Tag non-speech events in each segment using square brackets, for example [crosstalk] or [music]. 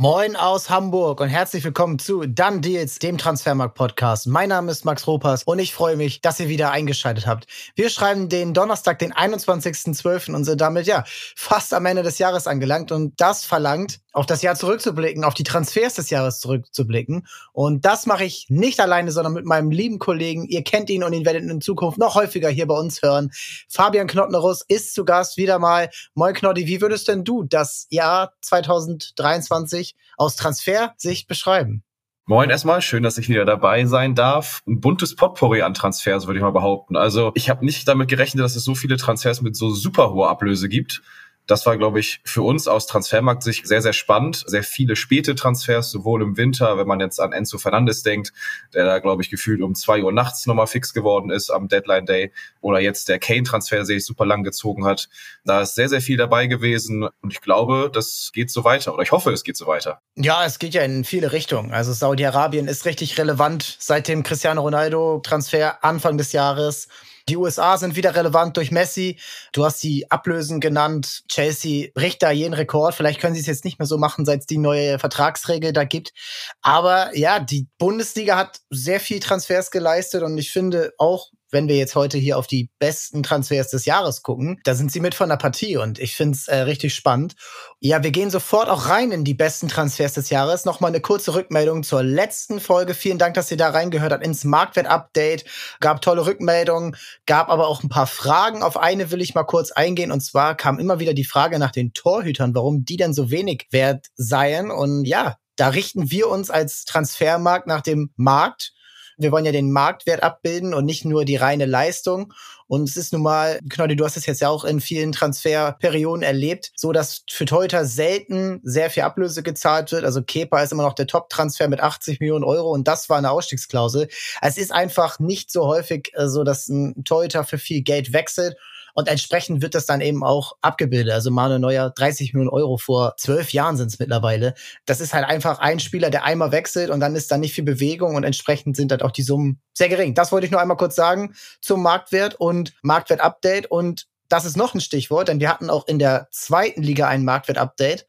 Moin aus Hamburg und herzlich willkommen zu Dann Deals, dem Transfermarkt-Podcast. Mein Name ist Max Ropas und ich freue mich, dass ihr wieder eingeschaltet habt. Wir schreiben den Donnerstag, den 21.12. und sind damit ja fast am Ende des Jahres angelangt und das verlangt, auf das Jahr zurückzublicken, auf die Transfers des Jahres zurückzublicken. Und das mache ich nicht alleine, sondern mit meinem lieben Kollegen. Ihr kennt ihn und ihn werdet in Zukunft noch häufiger hier bei uns hören. Fabian Knottnerus ist zu Gast wieder mal. Moin Knotti, wie würdest denn du das Jahr 2023 aus Transfersicht beschreiben? Moin erstmal, schön, dass ich wieder dabei sein darf. Ein buntes Potpourri an Transfers, würde ich mal behaupten. Also ich habe nicht damit gerechnet, dass es so viele Transfers mit so super hoher Ablöse gibt. Das war, glaube ich, für uns aus Transfermarkt sich sehr, sehr spannend. Sehr viele späte Transfers, sowohl im Winter, wenn man jetzt an Enzo Fernandes denkt, der da, glaube ich, gefühlt um zwei Uhr nachts nochmal fix geworden ist am Deadline Day. Oder jetzt der Kane-Transfer, der sich super lang gezogen hat. Da ist sehr, sehr viel dabei gewesen. Und ich glaube, das geht so weiter. Oder ich hoffe, es geht so weiter. Ja, es geht ja in viele Richtungen. Also Saudi-Arabien ist richtig relevant seit dem Cristiano Ronaldo-Transfer Anfang des Jahres. Die USA sind wieder relevant durch Messi. Du hast die Ablösen genannt. Chelsea bricht da jeden Rekord. Vielleicht können sie es jetzt nicht mehr so machen, seit es die neue Vertragsregel da gibt. Aber ja, die Bundesliga hat sehr viel Transfers geleistet und ich finde auch wenn wir jetzt heute hier auf die besten Transfers des Jahres gucken, da sind sie mit von der Partie und ich finde es äh, richtig spannend. Ja, wir gehen sofort auch rein in die besten Transfers des Jahres. Nochmal eine kurze Rückmeldung zur letzten Folge. Vielen Dank, dass ihr da reingehört habt ins Marktwert-Update. Gab tolle Rückmeldungen, gab aber auch ein paar Fragen. Auf eine will ich mal kurz eingehen und zwar kam immer wieder die Frage nach den Torhütern, warum die denn so wenig wert seien. Und ja, da richten wir uns als Transfermarkt nach dem Markt wir wollen ja den Marktwert abbilden und nicht nur die reine Leistung. Und es ist nun mal, Knolli, du hast es jetzt ja auch in vielen Transferperioden erlebt, so dass für Teuter selten sehr viel Ablöse gezahlt wird. Also Kepa ist immer noch der Top-Transfer mit 80 Millionen Euro und das war eine Ausstiegsklausel. Es ist einfach nicht so häufig äh, so, dass ein Teuter für viel Geld wechselt. Und entsprechend wird das dann eben auch abgebildet. Also Manuel Neuer, 30 Millionen Euro vor zwölf Jahren sind es mittlerweile. Das ist halt einfach ein Spieler, der einmal wechselt und dann ist da nicht viel Bewegung und entsprechend sind halt auch die Summen sehr gering. Das wollte ich nur einmal kurz sagen zum Marktwert und Marktwert-Update. Und das ist noch ein Stichwort, denn wir hatten auch in der zweiten Liga ein Marktwert-Update.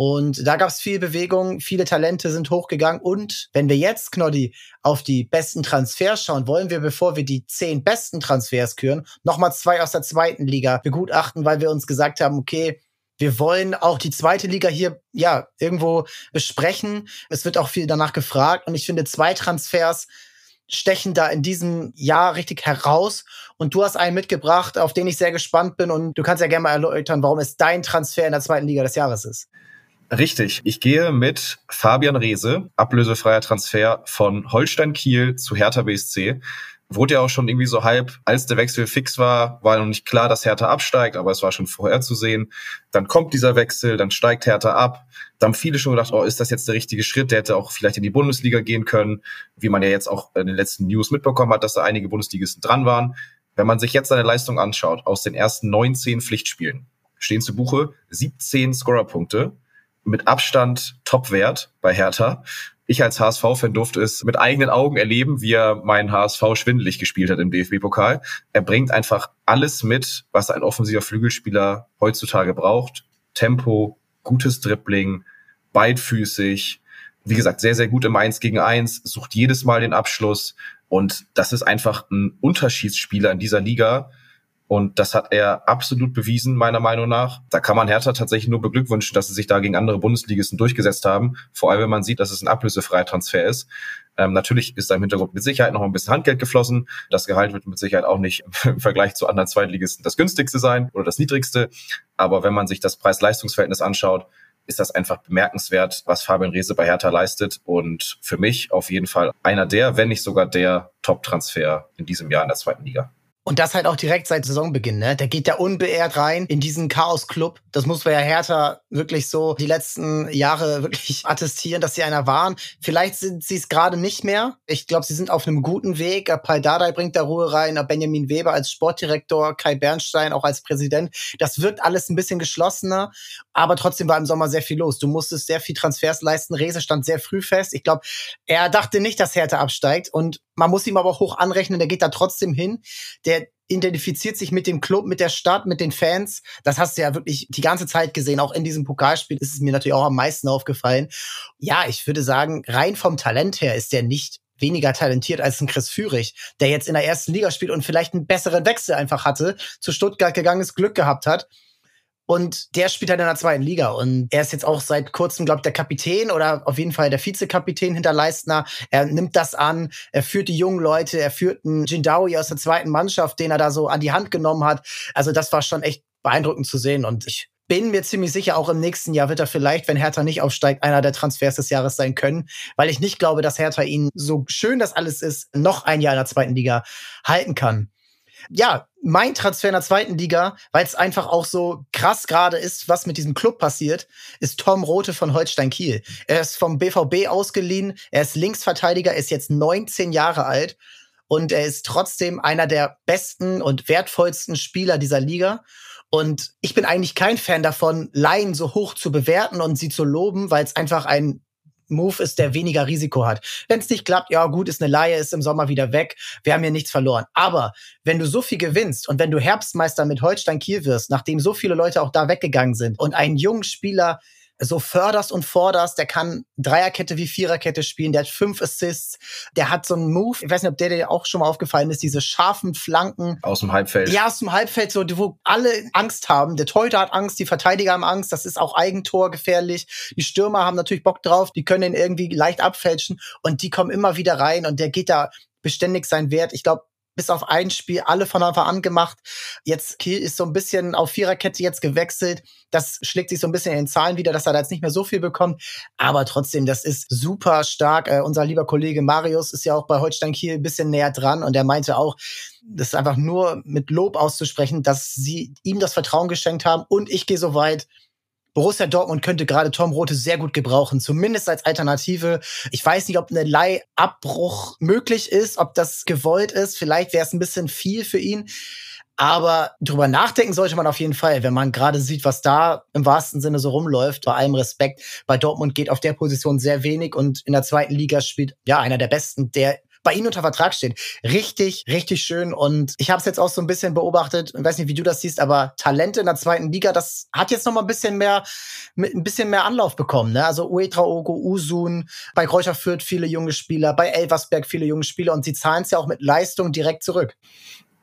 Und da gab es viel Bewegung, viele Talente sind hochgegangen. Und wenn wir jetzt, Knoddy, auf die besten Transfers schauen, wollen wir, bevor wir die zehn besten Transfers küren, nochmal zwei aus der zweiten Liga begutachten, weil wir uns gesagt haben, okay, wir wollen auch die zweite Liga hier, ja, irgendwo besprechen. Es wird auch viel danach gefragt. Und ich finde, zwei Transfers stechen da in diesem Jahr richtig heraus. Und du hast einen mitgebracht, auf den ich sehr gespannt bin. Und du kannst ja gerne mal erläutern, warum es dein Transfer in der zweiten Liga des Jahres ist. Richtig. Ich gehe mit Fabian Reese, ablösefreier Transfer von Holstein Kiel zu Hertha BSC. Wurde ja auch schon irgendwie so halb, als der Wechsel fix war, war noch nicht klar, dass Hertha absteigt, aber es war schon vorher zu sehen. Dann kommt dieser Wechsel, dann steigt Hertha ab. Da haben viele schon gedacht, oh, ist das jetzt der richtige Schritt? Der hätte auch vielleicht in die Bundesliga gehen können, wie man ja jetzt auch in den letzten News mitbekommen hat, dass da einige Bundesligisten dran waren. Wenn man sich jetzt seine Leistung anschaut, aus den ersten 19 Pflichtspielen, stehen zu Buche 17 Scorerpunkte mit Abstand Topwert bei Hertha. Ich als HSV-Fan durfte es mit eigenen Augen erleben, wie er meinen HSV schwindelig gespielt hat im DFB-Pokal. Er bringt einfach alles mit, was ein offensiver Flügelspieler heutzutage braucht. Tempo, gutes Dribbling, beidfüßig. Wie gesagt, sehr, sehr gut im 1 gegen 1, sucht jedes Mal den Abschluss. Und das ist einfach ein Unterschiedsspieler in dieser Liga, und das hat er absolut bewiesen, meiner Meinung nach. Da kann man Hertha tatsächlich nur beglückwünschen, dass sie sich da gegen andere Bundesligisten durchgesetzt haben. Vor allem, wenn man sieht, dass es ein ablösefreier Transfer ist. Ähm, natürlich ist da im Hintergrund mit Sicherheit noch ein bisschen Handgeld geflossen. Das Gehalt wird mit Sicherheit auch nicht [laughs] im Vergleich zu anderen Zweitligisten das günstigste sein oder das niedrigste. Aber wenn man sich das Preis-Leistungs-Verhältnis anschaut, ist das einfach bemerkenswert, was Fabian Reese bei Hertha leistet. Und für mich auf jeden Fall einer der, wenn nicht sogar der Top-Transfer in diesem Jahr in der zweiten Liga. Und das halt auch direkt seit Saisonbeginn, ne? Der geht ja unbeehrt rein in diesen Chaos-Club. Das muss man ja Hertha wirklich so die letzten Jahre wirklich [laughs] attestieren, dass sie einer waren. Vielleicht sind sie es gerade nicht mehr. Ich glaube, sie sind auf einem guten Weg. Paul Dardai bringt da Ruhe rein, Benjamin Weber als Sportdirektor, Kai Bernstein auch als Präsident. Das wirkt alles ein bisschen geschlossener, aber trotzdem war im Sommer sehr viel los. Du musstest sehr viel Transfers leisten. Rese stand sehr früh fest. Ich glaube, er dachte nicht, dass Hertha absteigt und man muss ihm aber hoch anrechnen, der geht da trotzdem hin. Der identifiziert sich mit dem Club, mit der Stadt, mit den Fans. Das hast du ja wirklich die ganze Zeit gesehen. Auch in diesem Pokalspiel ist es mir natürlich auch am meisten aufgefallen. Ja, ich würde sagen, rein vom Talent her ist der nicht weniger talentiert als ein Chris Führig, der jetzt in der ersten Liga spielt und vielleicht einen besseren Wechsel einfach hatte, zu Stuttgart gegangen ist, Glück gehabt hat. Und der spielt halt in der zweiten Liga. Und er ist jetzt auch seit kurzem, glaube ich, der Kapitän oder auf jeden Fall der Vizekapitän hinter Leistner. Er nimmt das an, er führt die jungen Leute, er führt einen Jindawi aus der zweiten Mannschaft, den er da so an die Hand genommen hat. Also das war schon echt beeindruckend zu sehen. Und ich bin mir ziemlich sicher, auch im nächsten Jahr wird er vielleicht, wenn Hertha nicht aufsteigt, einer der Transfers des Jahres sein können, weil ich nicht glaube, dass Hertha ihn, so schön das alles ist, noch ein Jahr in der zweiten Liga halten kann ja, mein Transfer in der zweiten Liga, weil es einfach auch so krass gerade ist, was mit diesem Club passiert, ist Tom Rote von Holstein Kiel. Er ist vom BVB ausgeliehen, er ist Linksverteidiger, ist jetzt 19 Jahre alt und er ist trotzdem einer der besten und wertvollsten Spieler dieser Liga. Und ich bin eigentlich kein Fan davon, Laien so hoch zu bewerten und sie zu loben, weil es einfach ein Move ist, der weniger Risiko hat. Wenn es nicht klappt, ja gut, ist eine Laie, ist im Sommer wieder weg. Wir haben hier nichts verloren. Aber wenn du so viel gewinnst und wenn du Herbstmeister mit Holstein Kiel wirst, nachdem so viele Leute auch da weggegangen sind und einen jungen Spieler so förderst und forderst. Der kann Dreierkette wie Viererkette spielen. Der hat fünf Assists. Der hat so einen Move. Ich weiß nicht, ob der dir auch schon mal aufgefallen ist. Diese scharfen Flanken. Aus dem Halbfeld. Ja, aus dem Halbfeld, so, wo alle Angst haben. Der Torhüter hat Angst, die Verteidiger haben Angst. Das ist auch Eigentor gefährlich. Die Stürmer haben natürlich Bock drauf. Die können ihn irgendwie leicht abfälschen. Und die kommen immer wieder rein. Und der geht da beständig sein Wert. Ich glaube, bis auf ein Spiel alle von Anfang an gemacht. Jetzt Kiel ist so ein bisschen auf Viererkette jetzt gewechselt. Das schlägt sich so ein bisschen in den Zahlen wieder, dass er da jetzt nicht mehr so viel bekommt. Aber trotzdem, das ist super stark. Äh, unser lieber Kollege Marius ist ja auch bei Holstein Kiel ein bisschen näher dran und er meinte auch, das ist einfach nur mit Lob auszusprechen, dass sie ihm das Vertrauen geschenkt haben. Und ich gehe so weit, Borussia Dortmund könnte gerade Tom Rote sehr gut gebrauchen, zumindest als Alternative. Ich weiß nicht, ob eine Leihabbruch möglich ist, ob das gewollt ist. Vielleicht wäre es ein bisschen viel für ihn. Aber drüber nachdenken sollte man auf jeden Fall, wenn man gerade sieht, was da im wahrsten Sinne so rumläuft. Bei allem Respekt. Bei Dortmund geht auf der Position sehr wenig und in der zweiten Liga spielt ja einer der besten, der bei ihnen unter Vertrag steht. Richtig, richtig schön. Und ich habe es jetzt auch so ein bisschen beobachtet. Ich weiß nicht, wie du das siehst, aber Talente in der zweiten Liga, das hat jetzt noch mal ein bisschen mehr, mit ein bisschen mehr Anlauf bekommen. Ne? Also Uetraogo, Usun, bei Kräuter Fürth viele junge Spieler, bei Elversberg viele junge Spieler und sie zahlen es ja auch mit Leistung direkt zurück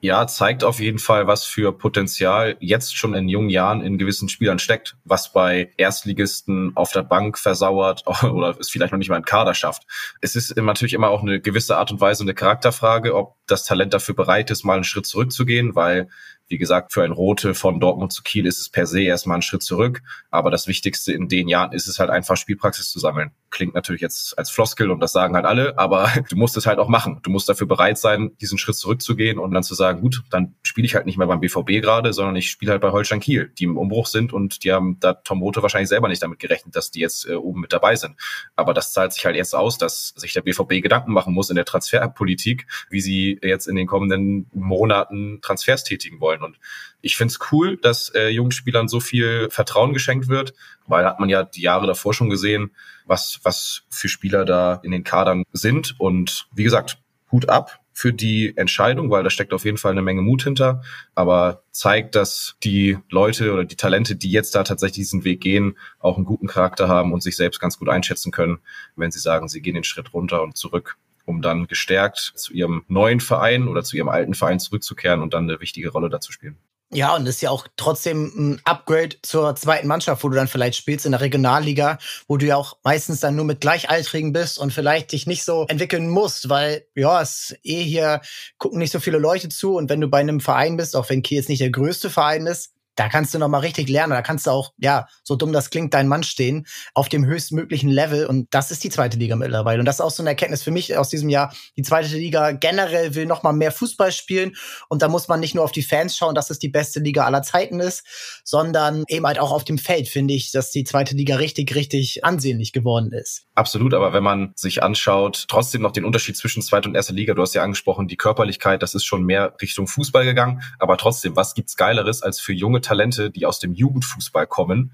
ja, zeigt auf jeden Fall, was für Potenzial jetzt schon in jungen Jahren in gewissen Spielern steckt, was bei Erstligisten auf der Bank versauert [laughs] oder es vielleicht noch nicht mal einen Kader schafft. Es ist natürlich immer auch eine gewisse Art und Weise eine Charakterfrage, ob das Talent dafür bereit ist, mal einen Schritt zurückzugehen, weil wie gesagt, für ein Rote von Dortmund zu Kiel ist es per se erstmal ein Schritt zurück. Aber das Wichtigste in den Jahren ist es halt einfach Spielpraxis zu sammeln. Klingt natürlich jetzt als Floskel und das sagen halt alle, aber [laughs] du musst es halt auch machen. Du musst dafür bereit sein, diesen Schritt zurückzugehen und dann zu sagen, gut, dann spiele ich halt nicht mehr beim BVB gerade, sondern ich spiele halt bei Holstein Kiel, die im Umbruch sind und die haben da Tom Rote wahrscheinlich selber nicht damit gerechnet, dass die jetzt äh, oben mit dabei sind. Aber das zahlt sich halt jetzt aus, dass sich der BVB Gedanken machen muss in der Transferpolitik, wie sie jetzt in den kommenden Monaten Transfers tätigen wollen wollen. Und ich finde es cool, dass äh, jungen Spielern so viel Vertrauen geschenkt wird, weil hat man ja die Jahre davor schon gesehen, was, was für Spieler da in den Kadern sind. Und wie gesagt, Hut ab für die Entscheidung, weil da steckt auf jeden Fall eine Menge Mut hinter, aber zeigt, dass die Leute oder die Talente, die jetzt da tatsächlich diesen Weg gehen, auch einen guten Charakter haben und sich selbst ganz gut einschätzen können, wenn sie sagen, sie gehen den Schritt runter und zurück um dann gestärkt zu ihrem neuen Verein oder zu ihrem alten Verein zurückzukehren und dann eine wichtige Rolle dazu spielen. Ja, und das ist ja auch trotzdem ein Upgrade zur zweiten Mannschaft, wo du dann vielleicht spielst in der Regionalliga, wo du ja auch meistens dann nur mit Gleichaltrigen bist und vielleicht dich nicht so entwickeln musst, weil ja, es eh hier gucken nicht so viele Leute zu und wenn du bei einem Verein bist, auch wenn Kiel jetzt nicht der größte Verein ist, da kannst du noch mal richtig lernen. Da kannst du auch, ja, so dumm das klingt, dein Mann stehen auf dem höchstmöglichen Level. Und das ist die zweite Liga mittlerweile. Und das ist auch so eine Erkenntnis für mich aus diesem Jahr. Die zweite Liga generell will noch mal mehr Fußball spielen. Und da muss man nicht nur auf die Fans schauen, dass es die beste Liga aller Zeiten ist, sondern eben halt auch auf dem Feld, finde ich, dass die zweite Liga richtig, richtig ansehnlich geworden ist. Absolut. Aber wenn man sich anschaut, trotzdem noch den Unterschied zwischen zweiter und erster Liga, du hast ja angesprochen, die Körperlichkeit, das ist schon mehr Richtung Fußball gegangen. Aber trotzdem, was gibt's Geileres als für junge Talente, die aus dem Jugendfußball kommen,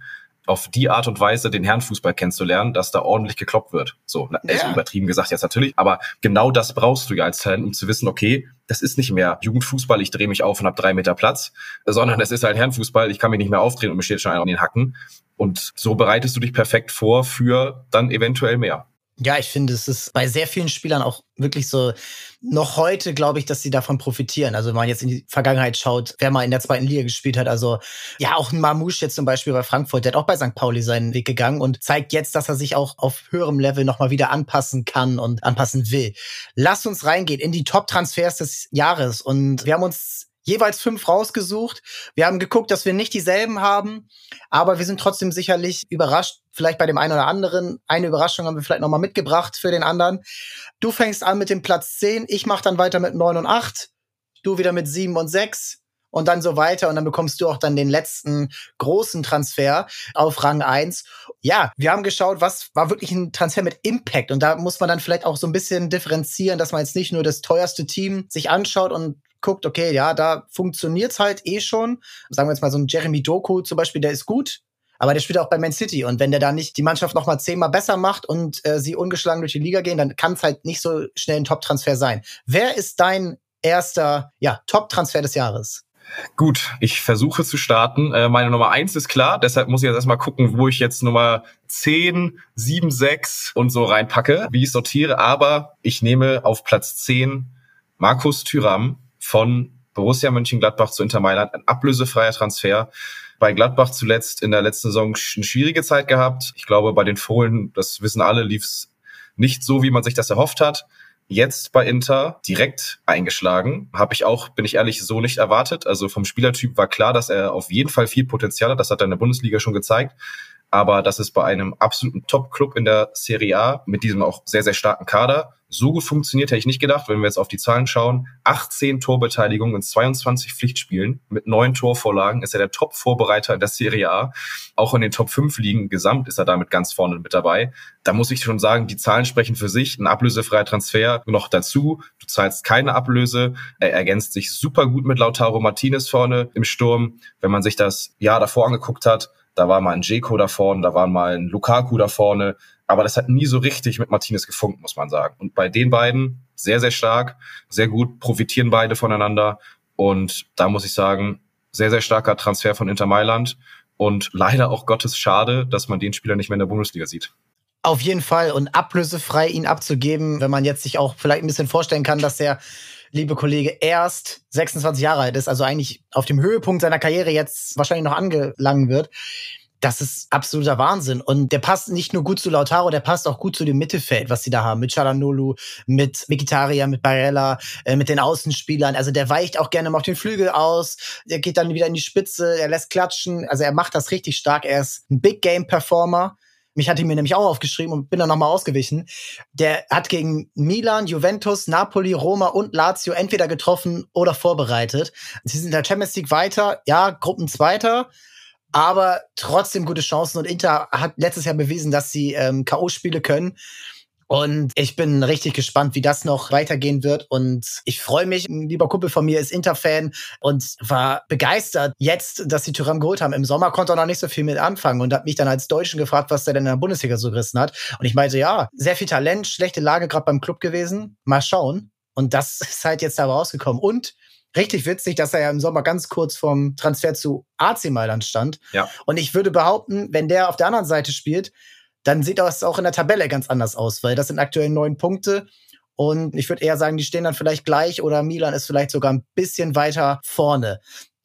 auf die Art und Weise den Herrenfußball kennenzulernen, dass da ordentlich gekloppt wird. So, ja. ist übertrieben gesagt jetzt natürlich, aber genau das brauchst du ja als Talent, um zu wissen, okay, das ist nicht mehr Jugendfußball, ich drehe mich auf und habe drei Meter Platz, sondern es ist halt Herrenfußball, ich kann mich nicht mehr aufdrehen und mir steht schon einer an den Hacken. Und so bereitest du dich perfekt vor für dann eventuell mehr. Ja, ich finde, es ist bei sehr vielen Spielern auch wirklich so, noch heute glaube ich, dass sie davon profitieren. Also wenn man jetzt in die Vergangenheit schaut, wer mal in der zweiten Liga gespielt hat, also ja, auch ein Mamouche jetzt zum Beispiel bei Frankfurt, der hat auch bei St. Pauli seinen Weg gegangen und zeigt jetzt, dass er sich auch auf höherem Level nochmal wieder anpassen kann und anpassen will. Lass uns reingehen in die Top-Transfers des Jahres und wir haben uns jeweils fünf rausgesucht. Wir haben geguckt, dass wir nicht dieselben haben, aber wir sind trotzdem sicherlich überrascht, vielleicht bei dem einen oder anderen. Eine Überraschung haben wir vielleicht nochmal mitgebracht für den anderen. Du fängst an mit dem Platz 10, ich mache dann weiter mit 9 und 8, du wieder mit 7 und 6 und dann so weiter und dann bekommst du auch dann den letzten großen Transfer auf Rang 1. Ja, wir haben geschaut, was war wirklich ein Transfer mit Impact und da muss man dann vielleicht auch so ein bisschen differenzieren, dass man jetzt nicht nur das teuerste Team sich anschaut und guckt, okay, ja, da funktioniert's halt eh schon. Sagen wir jetzt mal so ein Jeremy Doku zum Beispiel, der ist gut, aber der spielt auch bei Man City. Und wenn der da nicht die Mannschaft noch mal zehnmal besser macht und äh, sie ungeschlagen durch die Liga gehen, dann kann es halt nicht so schnell ein Top-Transfer sein. Wer ist dein erster ja, Top-Transfer des Jahres? Gut, ich versuche zu starten. Äh, meine Nummer eins ist klar, deshalb muss ich jetzt erstmal gucken, wo ich jetzt Nummer 10, 7, 6 und so reinpacke, wie ich sortiere. Aber ich nehme auf Platz 10 Markus Thüram von Borussia Mönchengladbach zu Inter Mailand, ein ablösefreier Transfer. Bei Gladbach zuletzt in der letzten Saison eine schwierige Zeit gehabt. Ich glaube, bei den Fohlen, das wissen alle, lief es nicht so, wie man sich das erhofft hat. Jetzt bei Inter direkt eingeschlagen. Habe ich auch, bin ich ehrlich, so nicht erwartet. Also vom Spielertyp war klar, dass er auf jeden Fall viel Potenzial hat. Das hat er in der Bundesliga schon gezeigt aber das ist bei einem absoluten Top-Club in der Serie A mit diesem auch sehr, sehr starken Kader so gut funktioniert, hätte ich nicht gedacht, wenn wir jetzt auf die Zahlen schauen. 18 Torbeteiligungen in 22 Pflichtspielen mit neun Torvorlagen ist er der Top-Vorbereiter in der Serie A. Auch in den Top 5 Ligen gesamt ist er damit ganz vorne mit dabei. Da muss ich schon sagen, die Zahlen sprechen für sich. Ein ablösefreier Transfer noch dazu. Du zahlst keine Ablöse. Er ergänzt sich super gut mit Lautaro Martinez vorne im Sturm. Wenn man sich das Jahr davor angeguckt hat, da war mal ein Jeko da vorne, da war mal ein Lukaku da vorne. Aber das hat nie so richtig mit Martinez gefunkt, muss man sagen. Und bei den beiden sehr, sehr stark, sehr gut, profitieren beide voneinander. Und da muss ich sagen, sehr, sehr starker Transfer von Inter Mailand. Und leider auch Gottes schade, dass man den Spieler nicht mehr in der Bundesliga sieht. Auf jeden Fall. Und ablösefrei ihn abzugeben, wenn man jetzt sich auch vielleicht ein bisschen vorstellen kann, dass der liebe Kollege erst 26 Jahre alt ist, also eigentlich auf dem Höhepunkt seiner Karriere jetzt wahrscheinlich noch angelangen wird. Das ist absoluter Wahnsinn. Und der passt nicht nur gut zu Lautaro, der passt auch gut zu dem Mittelfeld, was sie da haben. Mit Chalanolu, mit Mikitaria, mit Barella, äh, mit den Außenspielern. Also der weicht auch gerne mal auf den Flügel aus. Der geht dann wieder in die Spitze, er lässt klatschen. Also er macht das richtig stark. Er ist ein Big Game Performer. Mich hatte mir nämlich auch aufgeschrieben und bin dann nochmal ausgewichen. Der hat gegen Milan, Juventus, Napoli, Roma und Lazio entweder getroffen oder vorbereitet. Sie sind in der Champions League weiter, ja, Gruppenzweiter, aber trotzdem gute Chancen. Und Inter hat letztes Jahr bewiesen, dass sie ähm, K.O.-Spiele können. Und ich bin richtig gespannt, wie das noch weitergehen wird. Und ich freue mich. Ein lieber Kumpel von mir ist Inter-Fan und war begeistert jetzt, dass sie Tyram geholt haben. Im Sommer konnte er noch nicht so viel mit anfangen und hat mich dann als Deutschen gefragt, was der denn in der Bundesliga so gerissen hat. Und ich meinte, ja, sehr viel Talent, schlechte Lage gerade beim Club gewesen. Mal schauen. Und das [laughs] ist halt jetzt da rausgekommen. Und richtig witzig, dass er ja im Sommer ganz kurz vom Transfer zu AC Mailand stand. Ja. Und ich würde behaupten, wenn der auf der anderen Seite spielt, dann sieht das auch in der Tabelle ganz anders aus, weil das sind aktuell neun Punkte. Und ich würde eher sagen, die stehen dann vielleicht gleich oder Milan ist vielleicht sogar ein bisschen weiter vorne.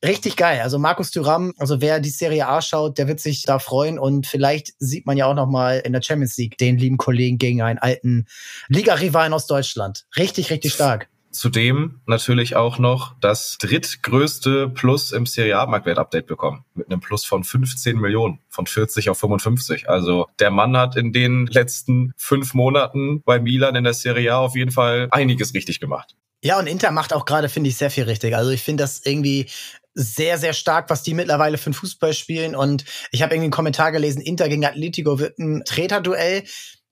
Richtig geil. Also Markus Thuram, also wer die Serie A schaut, der wird sich da freuen und vielleicht sieht man ja auch noch mal in der Champions League den lieben Kollegen gegen einen alten Liga-Rivalen aus Deutschland. Richtig, richtig stark. Zudem natürlich auch noch das drittgrößte Plus im Serie A-Marktwert-Update bekommen. Mit einem Plus von 15 Millionen, von 40 auf 55. Also der Mann hat in den letzten fünf Monaten bei Milan in der Serie A auf jeden Fall einiges richtig gemacht. Ja, und Inter macht auch gerade, finde ich, sehr viel richtig. Also ich finde das irgendwie sehr, sehr stark, was die mittlerweile für einen Fußball spielen. Und ich habe irgendwie einen Kommentar gelesen, Inter gegen Atletico wird ein Treterduell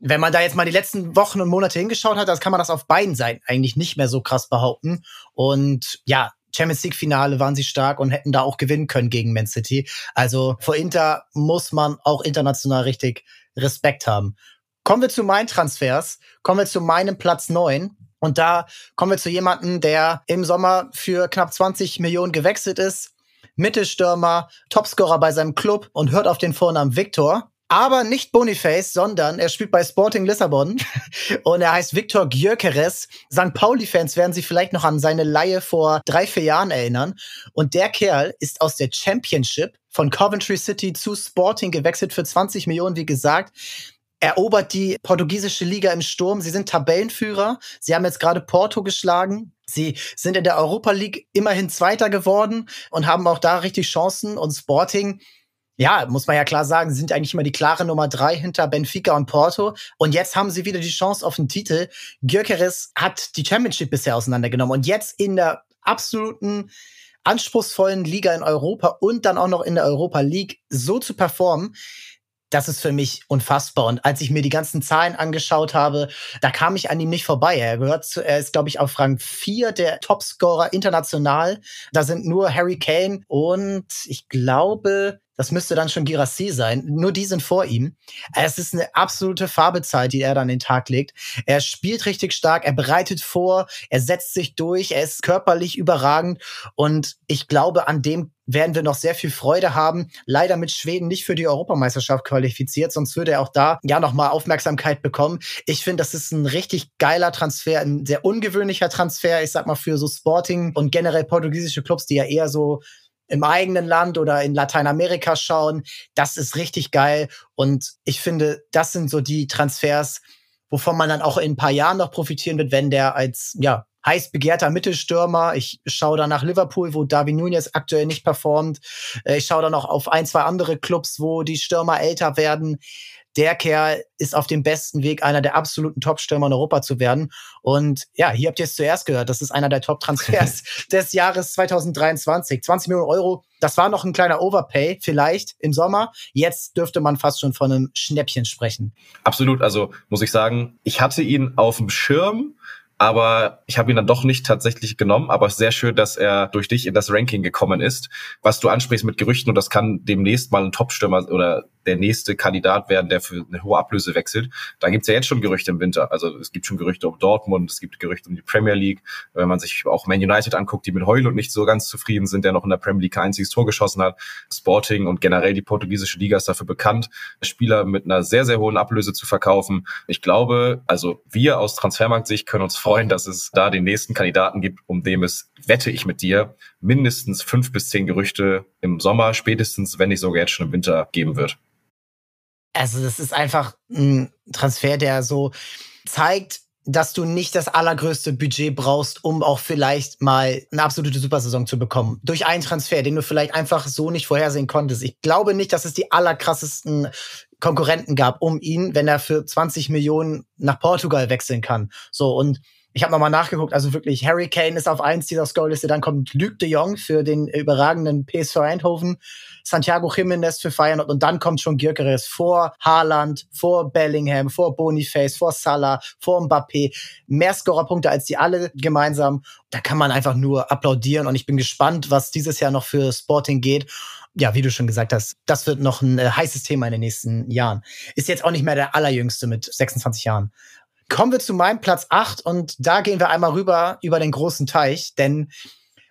wenn man da jetzt mal die letzten Wochen und Monate hingeschaut hat, das kann man das auf beiden Seiten eigentlich nicht mehr so krass behaupten. Und ja, Champions League Finale waren sie stark und hätten da auch gewinnen können gegen Man City. Also vor Inter muss man auch international richtig Respekt haben. Kommen wir zu meinen Transfers. Kommen wir zu meinem Platz neun. Und da kommen wir zu jemandem, der im Sommer für knapp 20 Millionen gewechselt ist. Mittelstürmer, Topscorer bei seinem Club und hört auf den Vornamen Victor. Aber nicht Boniface, sondern er spielt bei Sporting Lissabon [laughs] und er heißt Victor Gyökeres. St. Pauli-Fans werden sich vielleicht noch an seine Laie vor drei, vier Jahren erinnern. Und der Kerl ist aus der Championship von Coventry City zu Sporting gewechselt für 20 Millionen, wie gesagt erobert die portugiesische Liga im Sturm. Sie sind Tabellenführer. Sie haben jetzt gerade Porto geschlagen. Sie sind in der Europa League immerhin Zweiter geworden und haben auch da richtig Chancen. Und Sporting, ja, muss man ja klar sagen, sind eigentlich immer die klare Nummer drei hinter Benfica und Porto. Und jetzt haben sie wieder die Chance auf den Titel. Gyökeres hat die Championship bisher auseinandergenommen und jetzt in der absoluten anspruchsvollen Liga in Europa und dann auch noch in der Europa League so zu performen, das ist für mich unfassbar. Und als ich mir die ganzen Zahlen angeschaut habe, da kam ich an ihm nicht vorbei. Er gehört zu, er ist, glaube ich, auf Rang 4 der Topscorer international. Da sind nur Harry Kane und ich glaube, das müsste dann schon Girassi sein. Nur die sind vor ihm. Es ist eine absolute Farbezeit, die er dann den Tag legt. Er spielt richtig stark, er bereitet vor, er setzt sich durch, er ist körperlich überragend und ich glaube, an dem werden wir noch sehr viel Freude haben. Leider mit Schweden nicht für die Europameisterschaft qualifiziert, sonst würde er auch da ja nochmal Aufmerksamkeit bekommen. Ich finde, das ist ein richtig geiler Transfer, ein sehr ungewöhnlicher Transfer. Ich sag mal für so Sporting und generell portugiesische Clubs, die ja eher so im eigenen Land oder in Lateinamerika schauen. Das ist richtig geil. Und ich finde, das sind so die Transfers, wovon man dann auch in ein paar Jahren noch profitieren wird, wenn der als, ja, heiß begehrter Mittelstürmer. Ich schaue da nach Liverpool, wo Darwin Nunez aktuell nicht performt. Äh, ich schaue da noch auf ein, zwei andere Clubs, wo die Stürmer älter werden der Kerl ist auf dem besten Weg, einer der absoluten Top-Stürmer in Europa zu werden. Und ja, hier habt ihr es zuerst gehört. Das ist einer der Top-Transfers [laughs] des Jahres 2023. 20 Millionen Euro. Das war noch ein kleiner Overpay, vielleicht im Sommer. Jetzt dürfte man fast schon von einem Schnäppchen sprechen. Absolut. Also muss ich sagen, ich hatte ihn auf dem Schirm aber ich habe ihn dann doch nicht tatsächlich genommen. Aber sehr schön, dass er durch dich in das Ranking gekommen ist. Was du ansprichst mit Gerüchten, und das kann demnächst mal ein Topstürmer oder der nächste Kandidat werden, der für eine hohe Ablöse wechselt. Da gibt's ja jetzt schon Gerüchte im Winter. Also es gibt schon Gerüchte um Dortmund, es gibt Gerüchte um die Premier League. Wenn man sich auch Man United anguckt, die mit Heulund nicht so ganz zufrieden sind, der noch in der Premier League kein einziges Tor geschossen hat. Sporting und generell die portugiesische Liga ist dafür bekannt, Spieler mit einer sehr, sehr hohen Ablöse zu verkaufen. Ich glaube, also wir aus Transfermarkt-Sicht können uns freuen, dass es da den nächsten Kandidaten gibt, um dem es, wette ich mit dir, mindestens fünf bis zehn Gerüchte im Sommer, spätestens, wenn nicht sogar jetzt schon im Winter geben wird. Also das ist einfach ein Transfer, der so zeigt, dass du nicht das allergrößte Budget brauchst, um auch vielleicht mal eine absolute Supersaison zu bekommen. Durch einen Transfer, den du vielleicht einfach so nicht vorhersehen konntest. Ich glaube nicht, dass es die allerkrassesten Konkurrenten gab um ihn, wenn er für 20 Millionen nach Portugal wechseln kann. So und ich habe nochmal nachgeguckt, also wirklich, Harry Kane ist auf eins dieser Scoreliste, dann kommt Luc de Jong für den überragenden PSV Eindhoven, Santiago Jiménez für Feyenoord und dann kommt schon Gyökeres vor Haaland, vor Bellingham, vor Boniface, vor Salah, vor Mbappé. Mehr Scorerpunkte als die alle gemeinsam. Da kann man einfach nur applaudieren und ich bin gespannt, was dieses Jahr noch für Sporting geht ja, wie du schon gesagt hast, das wird noch ein äh, heißes Thema in den nächsten Jahren. Ist jetzt auch nicht mehr der allerjüngste mit 26 Jahren. Kommen wir zu meinem Platz 8 und da gehen wir einmal rüber über den großen Teich, denn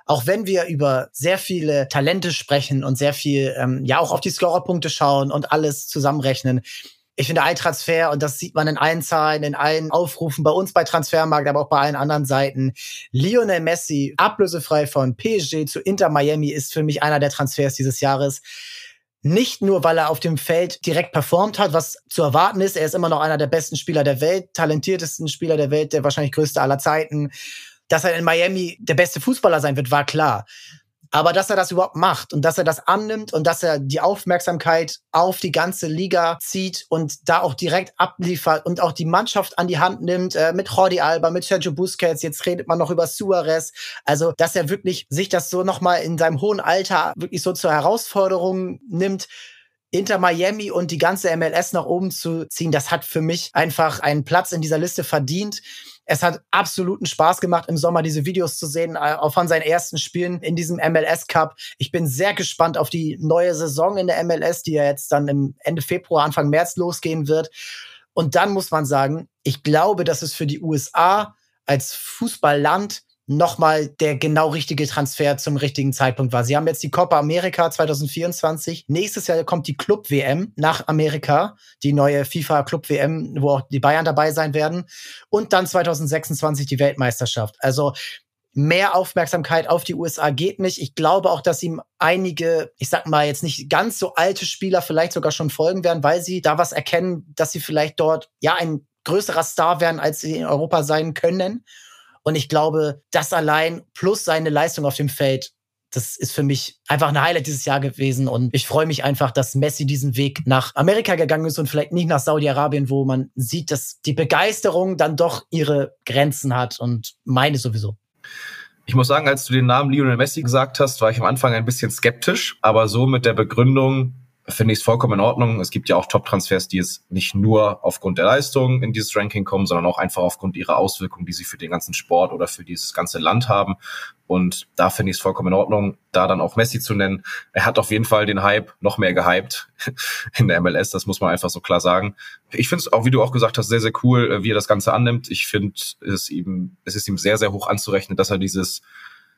auch wenn wir über sehr viele Talente sprechen und sehr viel, ähm, ja, auch auf die Scorerpunkte schauen und alles zusammenrechnen, ich finde ein Transfer, und das sieht man in allen Zahlen, in allen Aufrufen, bei uns bei Transfermarkt, aber auch bei allen anderen Seiten. Lionel Messi, ablösefrei von PSG zu Inter Miami, ist für mich einer der Transfers dieses Jahres. Nicht nur, weil er auf dem Feld direkt performt hat, was zu erwarten ist. Er ist immer noch einer der besten Spieler der Welt, talentiertesten Spieler der Welt, der wahrscheinlich größte aller Zeiten. Dass er in Miami der beste Fußballer sein wird, war klar. Aber dass er das überhaupt macht und dass er das annimmt und dass er die Aufmerksamkeit auf die ganze Liga zieht und da auch direkt abliefert und auch die Mannschaft an die Hand nimmt äh, mit Jordi Alba, mit Sergio Busquets, jetzt redet man noch über Suarez. Also, dass er wirklich sich das so nochmal in seinem hohen Alter wirklich so zur Herausforderung nimmt, Inter Miami und die ganze MLS nach oben zu ziehen, das hat für mich einfach einen Platz in dieser Liste verdient. Es hat absoluten Spaß gemacht, im Sommer diese Videos zu sehen, äh, auch von seinen ersten Spielen in diesem MLS Cup. Ich bin sehr gespannt auf die neue Saison in der MLS, die ja jetzt dann im Ende Februar, Anfang März losgehen wird. Und dann muss man sagen, ich glaube, dass es für die USA als Fußballland nochmal der genau richtige Transfer zum richtigen Zeitpunkt war. Sie haben jetzt die Copa America 2024. Nächstes Jahr kommt die Club WM nach Amerika, die neue FIFA Club WM, wo auch die Bayern dabei sein werden. Und dann 2026 die Weltmeisterschaft. Also mehr Aufmerksamkeit auf die USA geht nicht. Ich glaube auch, dass ihm einige, ich sag mal jetzt nicht ganz so alte Spieler vielleicht sogar schon folgen werden, weil sie da was erkennen, dass sie vielleicht dort ja ein größerer Star werden, als sie in Europa sein können. Und ich glaube, das allein plus seine Leistung auf dem Feld, das ist für mich einfach ein Highlight dieses Jahr gewesen. Und ich freue mich einfach, dass Messi diesen Weg nach Amerika gegangen ist und vielleicht nicht nach Saudi-Arabien, wo man sieht, dass die Begeisterung dann doch ihre Grenzen hat und meine sowieso. Ich muss sagen, als du den Namen Lionel Messi gesagt hast, war ich am Anfang ein bisschen skeptisch, aber so mit der Begründung, finde ich es vollkommen in Ordnung. Es gibt ja auch Top-Transfers, die es nicht nur aufgrund der Leistung in dieses Ranking kommen, sondern auch einfach aufgrund ihrer Auswirkungen, die sie für den ganzen Sport oder für dieses ganze Land haben. Und da finde ich es vollkommen in Ordnung, da dann auch Messi zu nennen. Er hat auf jeden Fall den Hype noch mehr gehypt [laughs] in der MLS, das muss man einfach so klar sagen. Ich finde es auch, wie du auch gesagt hast, sehr, sehr cool, wie er das Ganze annimmt. Ich finde es ihm, es ist ihm sehr, sehr hoch anzurechnen, dass er dieses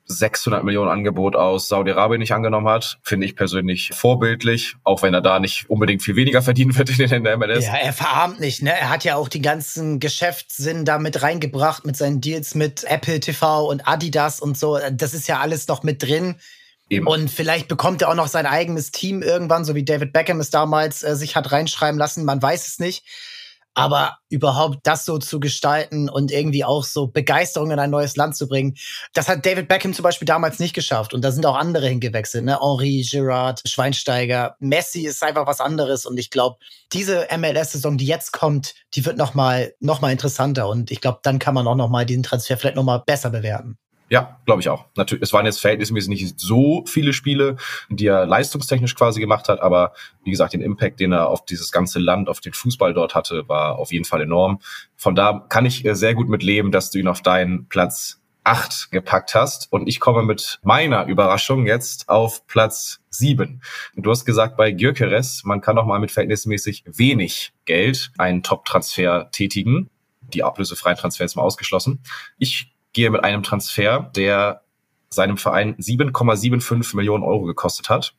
600 Millionen Angebot aus Saudi-Arabien nicht angenommen hat, finde ich persönlich vorbildlich, auch wenn er da nicht unbedingt viel weniger verdienen wird in der MLS. Ja, er verarmt nicht, ne? Er hat ja auch die ganzen Geschäftssinn da mit reingebracht mit seinen Deals mit Apple TV und Adidas und so. Das ist ja alles noch mit drin. Eben. Und vielleicht bekommt er auch noch sein eigenes Team irgendwann, so wie David Beckham es damals äh, sich hat reinschreiben lassen. Man weiß es nicht. Aber überhaupt das so zu gestalten und irgendwie auch so Begeisterung in ein neues Land zu bringen, das hat David Beckham zum Beispiel damals nicht geschafft. Und da sind auch andere hingewechselt, ne? Henri, Girard, Schweinsteiger. Messi ist einfach was anderes. Und ich glaube, diese MLS-Saison, die jetzt kommt, die wird noch mal, noch mal interessanter. Und ich glaube, dann kann man auch noch mal diesen Transfer vielleicht noch mal besser bewerten. Ja, glaube ich auch. Natürlich, es waren jetzt verhältnismäßig nicht so viele Spiele, die er leistungstechnisch quasi gemacht hat, aber wie gesagt, den Impact, den er auf dieses ganze Land, auf den Fußball dort hatte, war auf jeden Fall enorm. Von da kann ich äh, sehr gut mit leben, dass du ihn auf deinen Platz acht gepackt hast. Und ich komme mit meiner Überraschung jetzt auf Platz sieben. Du hast gesagt, bei Gyökeres, man kann auch mal mit verhältnismäßig wenig Geld einen Top-Transfer tätigen. Die ablösefreien Transfers mal ausgeschlossen. Ich gehe mit einem Transfer, der seinem Verein 7,75 Millionen Euro gekostet hat.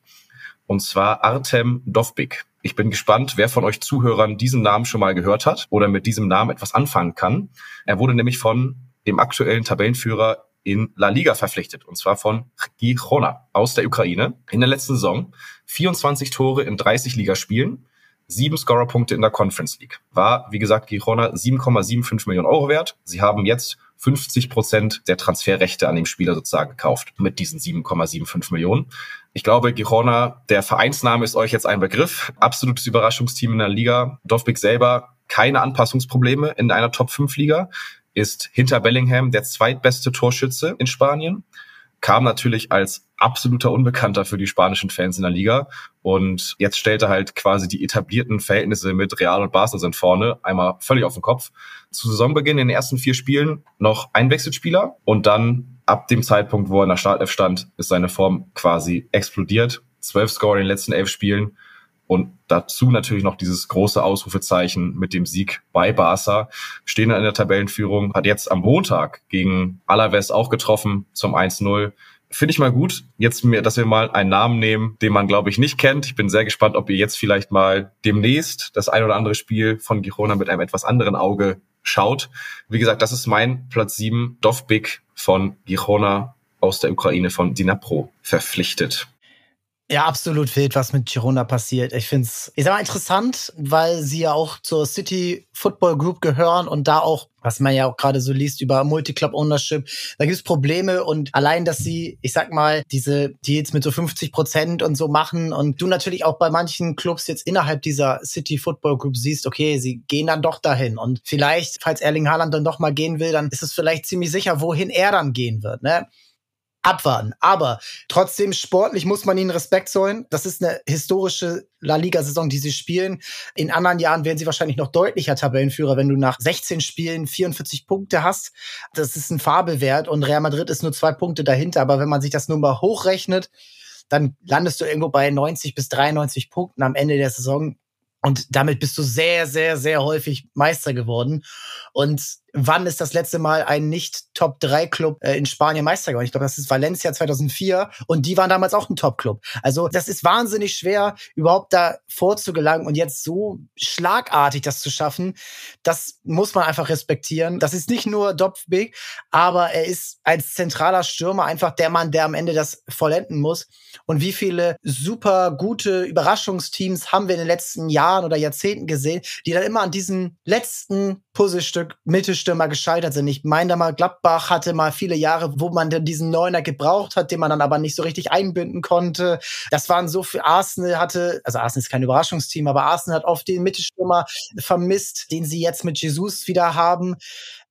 Und zwar Artem Dovbik. Ich bin gespannt, wer von euch Zuhörern diesen Namen schon mal gehört hat oder mit diesem Namen etwas anfangen kann. Er wurde nämlich von dem aktuellen Tabellenführer in La Liga verpflichtet, und zwar von Girona aus der Ukraine. In der letzten Saison 24 Tore in 30 Ligaspielen, sieben Scorerpunkte in der Conference League. War, wie gesagt, Girona 7,75 Millionen Euro wert. Sie haben jetzt 50 Prozent der Transferrechte an dem Spieler sozusagen gekauft mit diesen 7,75 Millionen. Ich glaube, Girona, der Vereinsname ist euch jetzt ein Begriff. Absolutes Überraschungsteam in der Liga. Dovbik selber keine Anpassungsprobleme in einer Top-5-Liga, ist hinter Bellingham der zweitbeste Torschütze in Spanien kam natürlich als absoluter Unbekannter für die spanischen Fans in der Liga. Und jetzt stellt er halt quasi die etablierten Verhältnisse mit Real und Barca sind vorne einmal völlig auf den Kopf. Zu Saisonbeginn in den ersten vier Spielen noch ein Wechselspieler und dann ab dem Zeitpunkt, wo er in der Startelf stand, ist seine Form quasi explodiert. Zwölf Score in den letzten elf Spielen und dazu natürlich noch dieses große Ausrufezeichen mit dem Sieg bei Barca. Stehen in der Tabellenführung, hat jetzt am Montag gegen Alaves auch getroffen zum 1-0. Finde ich mal gut, jetzt mir, dass wir mal einen Namen nehmen, den man, glaube ich, nicht kennt. Ich bin sehr gespannt, ob ihr jetzt vielleicht mal demnächst das ein oder andere Spiel von Girona mit einem etwas anderen Auge schaut. Wie gesagt, das ist mein Platz 7, Dovbik von Girona aus der Ukraine von Dinapro verpflichtet. Ja, absolut wild, was mit Girona passiert. Ich finde es, ich sag mal, interessant, weil sie ja auch zur City Football Group gehören und da auch, was man ja auch gerade so liest über Multiclub Ownership, da gibt es Probleme und allein, dass sie, ich sag mal, diese Deals mit so 50 Prozent und so machen und du natürlich auch bei manchen Clubs jetzt innerhalb dieser City Football Group siehst, okay, sie gehen dann doch dahin und vielleicht, falls Erling Haaland dann doch mal gehen will, dann ist es vielleicht ziemlich sicher, wohin er dann gehen wird, ne? Abwarten. Aber trotzdem sportlich muss man ihnen Respekt zollen. Das ist eine historische La Liga-Saison, die sie spielen. In anderen Jahren wären sie wahrscheinlich noch deutlicher Tabellenführer, wenn du nach 16 Spielen 44 Punkte hast. Das ist ein Fabelwert und Real Madrid ist nur zwei Punkte dahinter. Aber wenn man sich das nur mal hochrechnet, dann landest du irgendwo bei 90 bis 93 Punkten am Ende der Saison. Und damit bist du sehr, sehr, sehr häufig Meister geworden. Und wann ist das letzte Mal ein Nicht-Top-3-Club äh, in Spanien Meister geworden? Ich glaube, das ist Valencia 2004 und die waren damals auch ein Top-Club. Also das ist wahnsinnig schwer, überhaupt da vorzugelangen und jetzt so schlagartig das zu schaffen, das muss man einfach respektieren. Das ist nicht nur Big, aber er ist als zentraler Stürmer einfach der Mann, der am Ende das vollenden muss. Und wie viele super gute Überraschungsteams haben wir in den letzten Jahren oder Jahrzehnten gesehen, die dann immer an diesem letzten Puzzlestück Mittelstürmer gescheitert sind. Ich meine da mal, Gladbach hatte mal viele Jahre, wo man dann diesen Neuner gebraucht hat, den man dann aber nicht so richtig einbinden konnte. Das waren so viel, Arsenal hatte, also Arsenal ist kein Überraschungsteam, aber Arsenal hat oft den Mittelstürmer vermisst, den sie jetzt mit Jesus wieder haben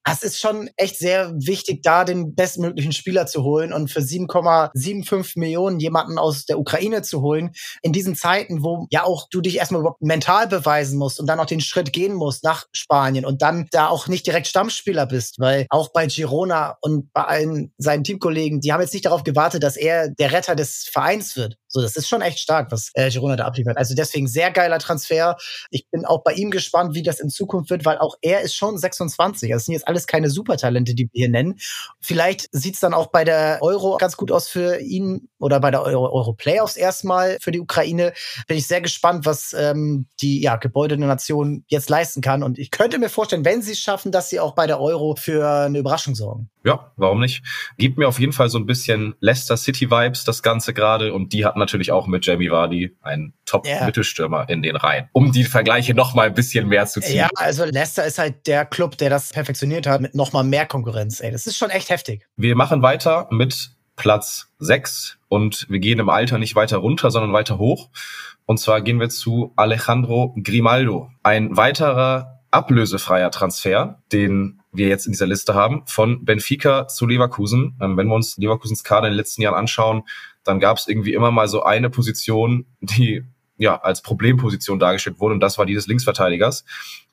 es ist schon echt sehr wichtig, da den bestmöglichen Spieler zu holen und für 7,75 Millionen jemanden aus der Ukraine zu holen. In diesen Zeiten, wo ja auch du dich erstmal überhaupt mental beweisen musst und dann auch den Schritt gehen musst nach Spanien und dann da auch nicht direkt Stammspieler bist, weil auch bei Girona und bei allen seinen Teamkollegen, die haben jetzt nicht darauf gewartet, dass er der Retter des Vereins wird. So, das ist schon echt stark, was äh, Girona da abliefert. Also deswegen sehr geiler Transfer. Ich bin auch bei ihm gespannt, wie das in Zukunft wird, weil auch er ist schon 26. Also es sind jetzt alles keine Supertalente, die wir hier nennen. Vielleicht sieht's dann auch bei der Euro ganz gut aus für ihn oder bei der Euro, Euro Playoffs erstmal für die Ukraine. Bin ich sehr gespannt, was ähm, die ja, gebäudete Nation jetzt leisten kann. Und ich könnte mir vorstellen, wenn sie es schaffen, dass sie auch bei der Euro für eine Überraschung sorgen. Ja, warum nicht? Gibt mir auf jeden Fall so ein bisschen Leicester City Vibes, das Ganze gerade. Und die hatten natürlich auch mit Jamie Vardy einen Top-Mittelstürmer yeah. in den Reihen, um die Vergleiche noch mal ein bisschen mehr zu ziehen. Ja, also Leicester ist halt der Club, der das perfektioniert hat mit noch mal mehr Konkurrenz. Ey, das ist schon echt heftig. Wir machen weiter mit Platz 6 und wir gehen im Alter nicht weiter runter, sondern weiter hoch. Und zwar gehen wir zu Alejandro Grimaldo, ein weiterer ablösefreier Transfer, den wir jetzt in dieser Liste haben, von Benfica zu Leverkusen. Ähm, wenn wir uns Leverkusens Kader in den letzten Jahren anschauen, dann gab es irgendwie immer mal so eine Position, die ja als Problemposition dargestellt wurde und das war die des Linksverteidigers.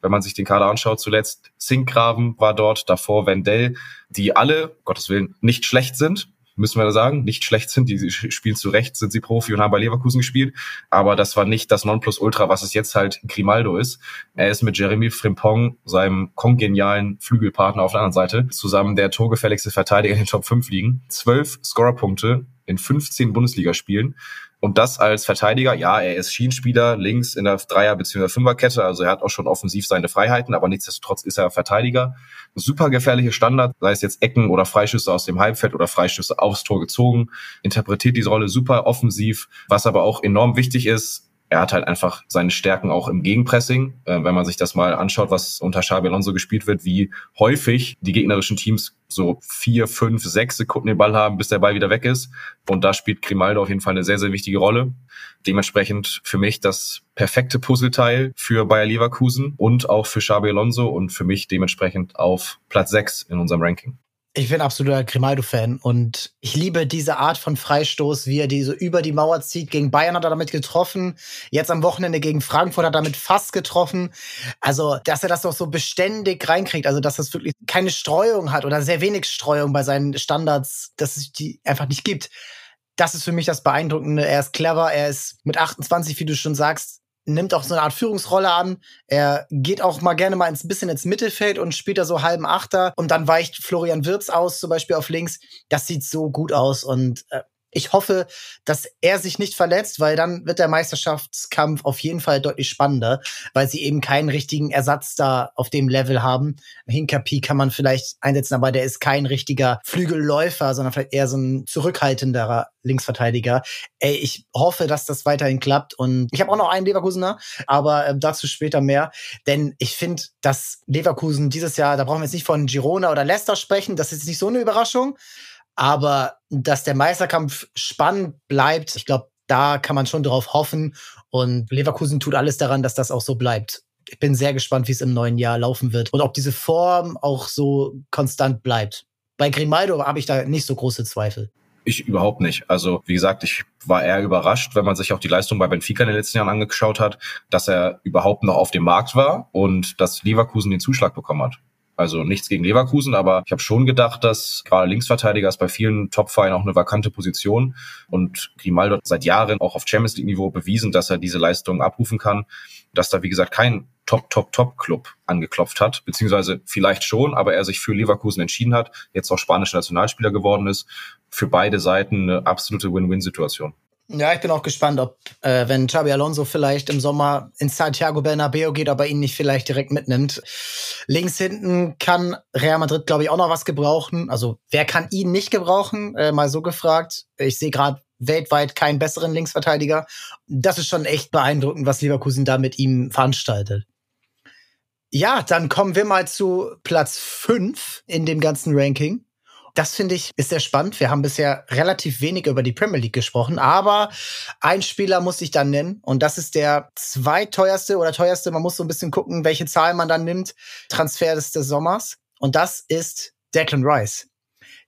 Wenn man sich den Kader anschaut, zuletzt Sinkgraven war dort, davor Wendell, die alle, Gottes Willen, nicht schlecht sind, müssen wir sagen, nicht schlecht sind. Die spielen zu Recht, sind sie Profi und haben bei Leverkusen gespielt. Aber das war nicht das Nonplusultra, was es jetzt halt Grimaldo ist. Er ist mit Jeremy Frimpong, seinem kongenialen Flügelpartner auf der anderen Seite, zusammen der torgefälligste Verteidiger in den Top 5 liegen. Zwölf Scorerpunkte in 15 Bundesligaspielen. Und das als Verteidiger, ja, er ist Schienenspieler links in der Dreier- bzw. Fünferkette, also er hat auch schon offensiv seine Freiheiten, aber nichtsdestotrotz ist er Verteidiger. Super gefährliche Standard, sei es jetzt Ecken oder Freischüsse aus dem Halbfeld oder Freischüsse aufs Tor gezogen, interpretiert diese Rolle super offensiv, was aber auch enorm wichtig ist, er hat halt einfach seine Stärken auch im Gegenpressing. Äh, wenn man sich das mal anschaut, was unter Xabi Alonso gespielt wird, wie häufig die gegnerischen Teams so vier, fünf, sechs Sekunden den Ball haben, bis der Ball wieder weg ist. Und da spielt Grimaldo auf jeden Fall eine sehr, sehr wichtige Rolle. Dementsprechend für mich das perfekte Puzzleteil für Bayer Leverkusen und auch für Xabi Alonso und für mich dementsprechend auf Platz sechs in unserem Ranking. Ich bin absoluter Grimaldo-Fan und ich liebe diese Art von Freistoß, wie er die so über die Mauer zieht. Gegen Bayern hat er damit getroffen. Jetzt am Wochenende gegen Frankfurt hat er damit fast getroffen. Also, dass er das doch so beständig reinkriegt, also dass es wirklich keine Streuung hat oder sehr wenig Streuung bei seinen Standards, dass es die einfach nicht gibt. Das ist für mich das Beeindruckende. Er ist clever, er ist mit 28, wie du schon sagst, nimmt auch so eine Art Führungsrolle an. Er geht auch mal gerne mal ins bisschen ins Mittelfeld und spielt da so halben Achter und dann weicht Florian Wirz aus, zum Beispiel auf links. Das sieht so gut aus und äh, ich hoffe, dass er sich nicht verletzt, weil dann wird der Meisterschaftskampf auf jeden Fall deutlich spannender, weil sie eben keinen richtigen Ersatz da auf dem Level haben. Hinkapi kann man vielleicht einsetzen, aber der ist kein richtiger Flügelläufer, sondern vielleicht eher so ein zurückhaltenderer Linksverteidiger. Ey, ich hoffe, dass das weiterhin klappt und ich habe auch noch einen Leverkusener, aber äh, dazu später mehr, denn ich finde, dass Leverkusen dieses Jahr, da brauchen wir jetzt nicht von Girona oder Leicester sprechen, das ist nicht so eine Überraschung, aber dass der Meisterkampf spannend bleibt, ich glaube, da kann man schon drauf hoffen. Und Leverkusen tut alles daran, dass das auch so bleibt. Ich bin sehr gespannt, wie es im neuen Jahr laufen wird und ob diese Form auch so konstant bleibt. Bei Grimaldo habe ich da nicht so große Zweifel. Ich überhaupt nicht. Also, wie gesagt, ich war eher überrascht, wenn man sich auch die Leistung bei Benfica in den letzten Jahren angeschaut hat, dass er überhaupt noch auf dem Markt war und dass Leverkusen den Zuschlag bekommen hat. Also nichts gegen Leverkusen, aber ich habe schon gedacht, dass gerade Linksverteidiger ist bei vielen Top-Vereinen auch eine vakante Position. Und Grimaldo hat seit Jahren auch auf Champions League-Niveau bewiesen, dass er diese Leistung abrufen kann. Dass da, wie gesagt, kein Top, Top, Top-Club angeklopft hat, beziehungsweise vielleicht schon, aber er sich für Leverkusen entschieden hat, jetzt auch spanischer Nationalspieler geworden ist. Für beide Seiten eine absolute Win-Win-Situation. Ja, ich bin auch gespannt, ob, äh, wenn Xabi Alonso vielleicht im Sommer ins Santiago Bernabeo geht, aber ihn nicht vielleicht direkt mitnimmt. Links hinten kann Real Madrid, glaube ich, auch noch was gebrauchen. Also, wer kann ihn nicht gebrauchen? Äh, mal so gefragt. Ich sehe gerade weltweit keinen besseren Linksverteidiger. Das ist schon echt beeindruckend, was Leverkusen da mit ihm veranstaltet. Ja, dann kommen wir mal zu Platz fünf in dem ganzen Ranking. Das finde ich ist sehr spannend. Wir haben bisher relativ wenig über die Premier League gesprochen, aber ein Spieler muss ich dann nennen und das ist der zweiteuerste oder teuerste. Man muss so ein bisschen gucken, welche Zahl man dann nimmt. Transfer des, des Sommers und das ist Declan Rice.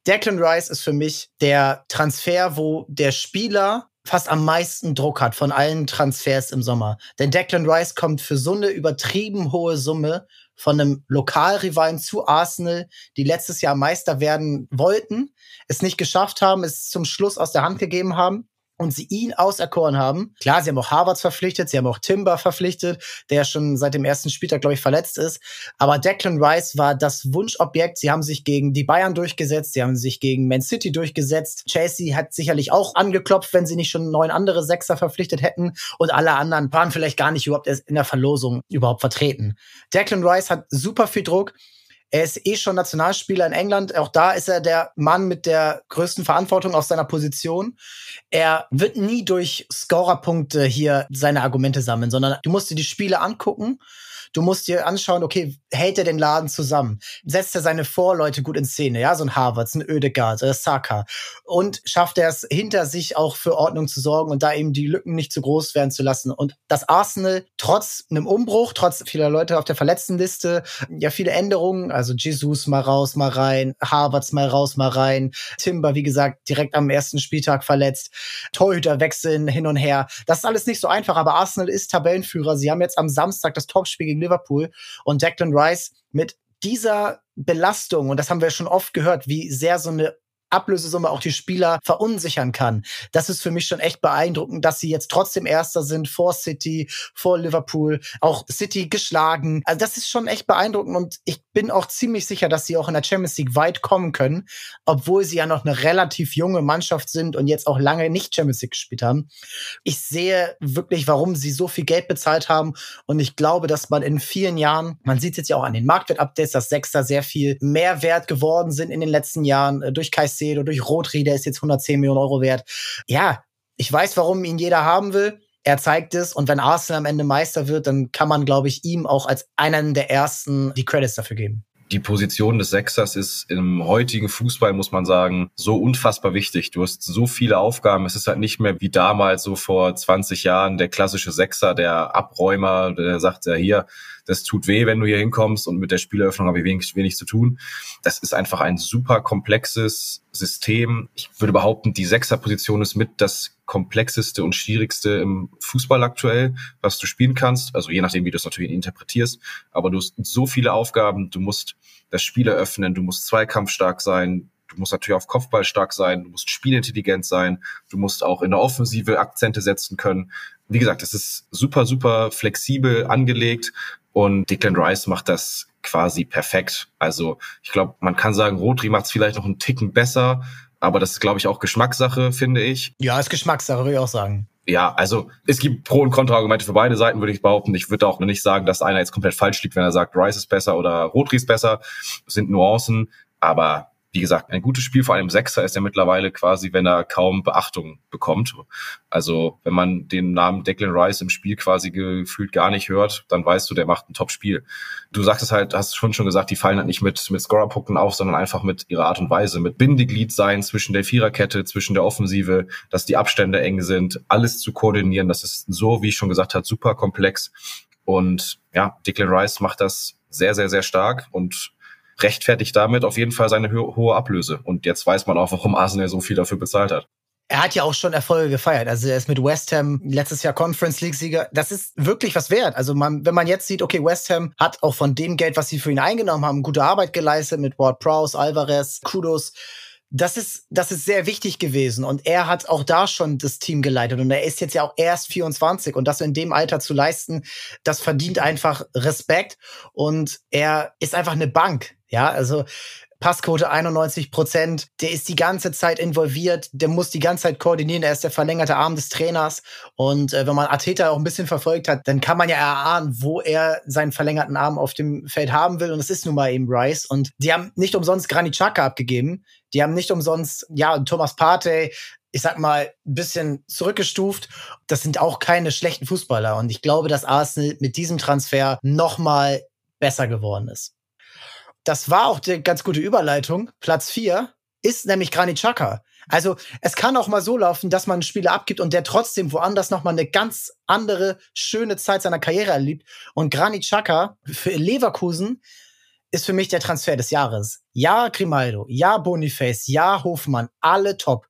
Declan Rice ist für mich der Transfer, wo der Spieler fast am meisten Druck hat von allen Transfers im Sommer. Denn Declan Rice kommt für so eine übertrieben hohe Summe von einem Lokalrivalen zu Arsenal, die letztes Jahr Meister werden wollten, es nicht geschafft haben, es zum Schluss aus der Hand gegeben haben und sie ihn auserkoren haben. Klar, sie haben auch Harvards verpflichtet, sie haben auch Timber verpflichtet, der schon seit dem ersten Spieltag, glaube ich, verletzt ist. Aber Declan Rice war das Wunschobjekt. Sie haben sich gegen die Bayern durchgesetzt, sie haben sich gegen Man City durchgesetzt. Chelsea hat sicherlich auch angeklopft, wenn sie nicht schon neun andere Sechser verpflichtet hätten. Und alle anderen waren vielleicht gar nicht überhaupt in der Verlosung überhaupt vertreten. Declan Rice hat super viel Druck. Er ist eh schon Nationalspieler in England. Auch da ist er der Mann mit der größten Verantwortung auf seiner Position. Er wird nie durch Scorerpunkte hier seine Argumente sammeln, sondern du musst dir die Spiele angucken Du musst dir anschauen, okay, hält er den Laden zusammen? Setzt er seine Vorleute gut in Szene? Ja, so ein Harvard, ein Oedegaard, ein Saka. Und schafft er es hinter sich auch für Ordnung zu sorgen und da eben die Lücken nicht zu groß werden zu lassen. Und das Arsenal trotz einem Umbruch, trotz vieler Leute auf der Verletztenliste, ja, viele Änderungen, also Jesus mal raus, mal rein, Harvards mal raus, mal rein, Timber, wie gesagt, direkt am ersten Spieltag verletzt, Torhüter wechseln hin und her. Das ist alles nicht so einfach, aber Arsenal ist Tabellenführer. Sie haben jetzt am Samstag das Topspiel gegen Liverpool und Declan Rice mit dieser Belastung, und das haben wir schon oft gehört, wie sehr so eine Ablösesumme auch die Spieler verunsichern kann. Das ist für mich schon echt beeindruckend, dass sie jetzt trotzdem Erster sind vor City, vor Liverpool, auch City geschlagen. Also das ist schon echt beeindruckend und ich bin auch ziemlich sicher, dass sie auch in der Champions League weit kommen können, obwohl sie ja noch eine relativ junge Mannschaft sind und jetzt auch lange nicht Champions League gespielt haben. Ich sehe wirklich, warum sie so viel Geld bezahlt haben und ich glaube, dass man in vielen Jahren, man sieht jetzt ja auch an den Marktwert-Updates, dass Sechster sehr viel mehr wert geworden sind in den letzten Jahren äh, durch Kai Caicedo, durch Rotri, der ist jetzt 110 Millionen Euro wert. Ja, ich weiß, warum ihn jeder haben will. Er zeigt es und wenn Arsenal am Ende Meister wird, dann kann man, glaube ich, ihm auch als einen der ersten die Credits dafür geben die Position des Sechsers ist im heutigen Fußball, muss man sagen, so unfassbar wichtig. Du hast so viele Aufgaben. Es ist halt nicht mehr wie damals, so vor 20 Jahren, der klassische Sechser, der Abräumer, der sagt ja hier, das tut weh, wenn du hier hinkommst und mit der Spieleröffnung habe ich wenig, wenig zu tun. Das ist einfach ein super komplexes System. Ich würde behaupten, die Sechserposition ist mit das komplexeste und schwierigste im Fußball aktuell, was du spielen kannst. Also je nachdem, wie du es natürlich interpretierst. Aber du hast so viele Aufgaben. Du musst das Spiel eröffnen. Du musst zweikampfstark sein. Du musst natürlich auf Kopfball stark sein. Du musst spielintelligent sein. Du musst auch in der Offensive Akzente setzen können. Wie gesagt, es ist super, super flexibel angelegt. Und Declan Rice macht das quasi perfekt. Also ich glaube, man kann sagen, Rodri macht es vielleicht noch einen Ticken besser, aber das ist, glaube ich, auch Geschmackssache, finde ich. Ja, ist Geschmackssache, würde ich auch sagen. Ja, also es gibt Pro- und Kontraargumente für beide Seiten, würde ich behaupten. Ich würde auch nicht sagen, dass einer jetzt komplett falsch liegt, wenn er sagt, Rice ist besser oder Rodri ist besser. Das sind Nuancen, aber wie gesagt, ein gutes Spiel vor einem Sechser ist er mittlerweile quasi, wenn er kaum Beachtung bekommt. Also wenn man den Namen Declan Rice im Spiel quasi gefühlt gar nicht hört, dann weißt du, der macht ein Top-Spiel. Du sagst es halt, hast schon schon gesagt, die fallen halt nicht mit, mit Scorerpunkten auf, sondern einfach mit ihrer Art und Weise, mit Bindeglied sein zwischen der Viererkette, zwischen der Offensive, dass die Abstände eng sind, alles zu koordinieren. Das ist so, wie ich schon gesagt habe, super komplex. Und ja, Declan Rice macht das sehr, sehr, sehr stark und rechtfertigt damit auf jeden Fall seine ho hohe Ablöse. Und jetzt weiß man auch, warum Arsenal so viel dafür bezahlt hat. Er hat ja auch schon Erfolge gefeiert. Also er ist mit West Ham letztes Jahr Conference League Sieger. Das ist wirklich was wert. Also man, wenn man jetzt sieht, okay, West Ham hat auch von dem Geld, was sie für ihn eingenommen haben, gute Arbeit geleistet mit Ward Prowse, Alvarez, Kudos. das ist, das ist sehr wichtig gewesen. Und er hat auch da schon das Team geleitet. Und er ist jetzt ja auch erst 24. Und das in dem Alter zu leisten, das verdient einfach Respekt. Und er ist einfach eine Bank. Ja, also Passquote 91 Prozent. Der ist die ganze Zeit involviert. Der muss die ganze Zeit koordinieren. Er ist der verlängerte Arm des Trainers. Und äh, wenn man Arteta auch ein bisschen verfolgt hat, dann kann man ja erahnen, wo er seinen verlängerten Arm auf dem Feld haben will. Und es ist nun mal eben Rice. Und die haben nicht umsonst Granit Xhaka abgegeben. Die haben nicht umsonst, ja, Thomas Partey, ich sag mal, ein bisschen zurückgestuft. Das sind auch keine schlechten Fußballer. Und ich glaube, dass Arsenal mit diesem Transfer noch mal besser geworden ist das war auch die ganz gute Überleitung. Platz vier ist nämlich Granit Xhaka. Also es kann auch mal so laufen, dass man einen Spieler abgibt und der trotzdem woanders noch mal eine ganz andere schöne Zeit seiner Karriere erlebt. Und Granit Xhaka für Leverkusen ist für mich der Transfer des Jahres. Ja, Grimaldo, ja, Boniface, ja, Hofmann, alle top.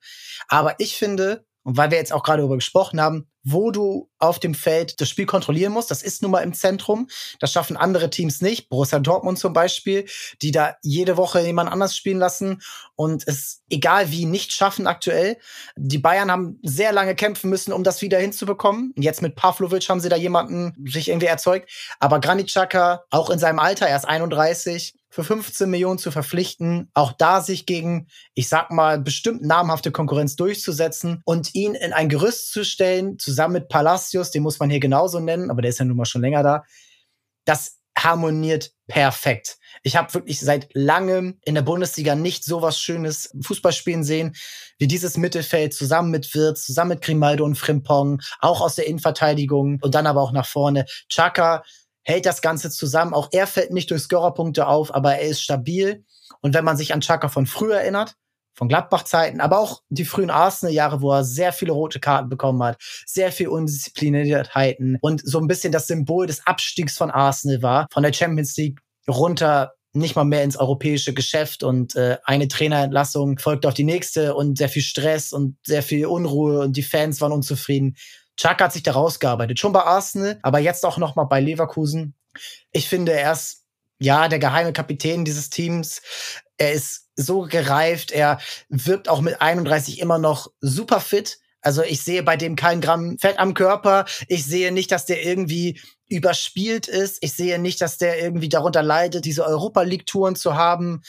Aber ich finde, und weil wir jetzt auch gerade darüber gesprochen haben, wo du auf dem Feld das Spiel kontrollieren musst. Das ist nun mal im Zentrum. Das schaffen andere Teams nicht. Borussia Dortmund zum Beispiel, die da jede Woche jemand anders spielen lassen und es egal wie nicht schaffen aktuell. Die Bayern haben sehr lange kämpfen müssen, um das wieder hinzubekommen. Jetzt mit Pavlovic haben sie da jemanden sich irgendwie erzeugt. Aber Granit Xhaka, auch in seinem Alter, er ist 31, für 15 Millionen zu verpflichten, auch da sich gegen, ich sag mal, bestimmt namhafte Konkurrenz durchzusetzen und ihn in ein Gerüst zu stellen, zusammen mit Palacios, den muss man hier genauso nennen, aber der ist ja nun mal schon länger da. Das harmoniert perfekt. Ich habe wirklich seit langem in der Bundesliga nicht so was Schönes Fußballspielen sehen, wie dieses Mittelfeld zusammen mit Wirtz, zusammen mit Grimaldo und Frimpong, auch aus der Innenverteidigung und dann aber auch nach vorne. Chaka hält das Ganze zusammen. Auch er fällt nicht durch Scorerpunkte auf, aber er ist stabil. Und wenn man sich an Chaka von früher erinnert, von Gladbach-Zeiten, aber auch die frühen Arsenal-Jahre, wo er sehr viele rote Karten bekommen hat, sehr viel Undiszipliniertheiten und so ein bisschen das Symbol des Abstiegs von Arsenal war, von der Champions League runter nicht mal mehr ins europäische Geschäft und äh, eine Trainerentlassung folgt auf die nächste und sehr viel Stress und sehr viel Unruhe und die Fans waren unzufrieden. Chuck hat sich da rausgearbeitet, schon bei Arsenal, aber jetzt auch noch mal bei Leverkusen. Ich finde, er ist ja der geheime Kapitän dieses Teams. Er ist so gereift, er wirkt auch mit 31 immer noch super fit. Also ich sehe bei dem kein Gramm Fett am Körper. Ich sehe nicht, dass der irgendwie überspielt ist. Ich sehe nicht, dass der irgendwie darunter leidet, diese Europa League Touren zu haben.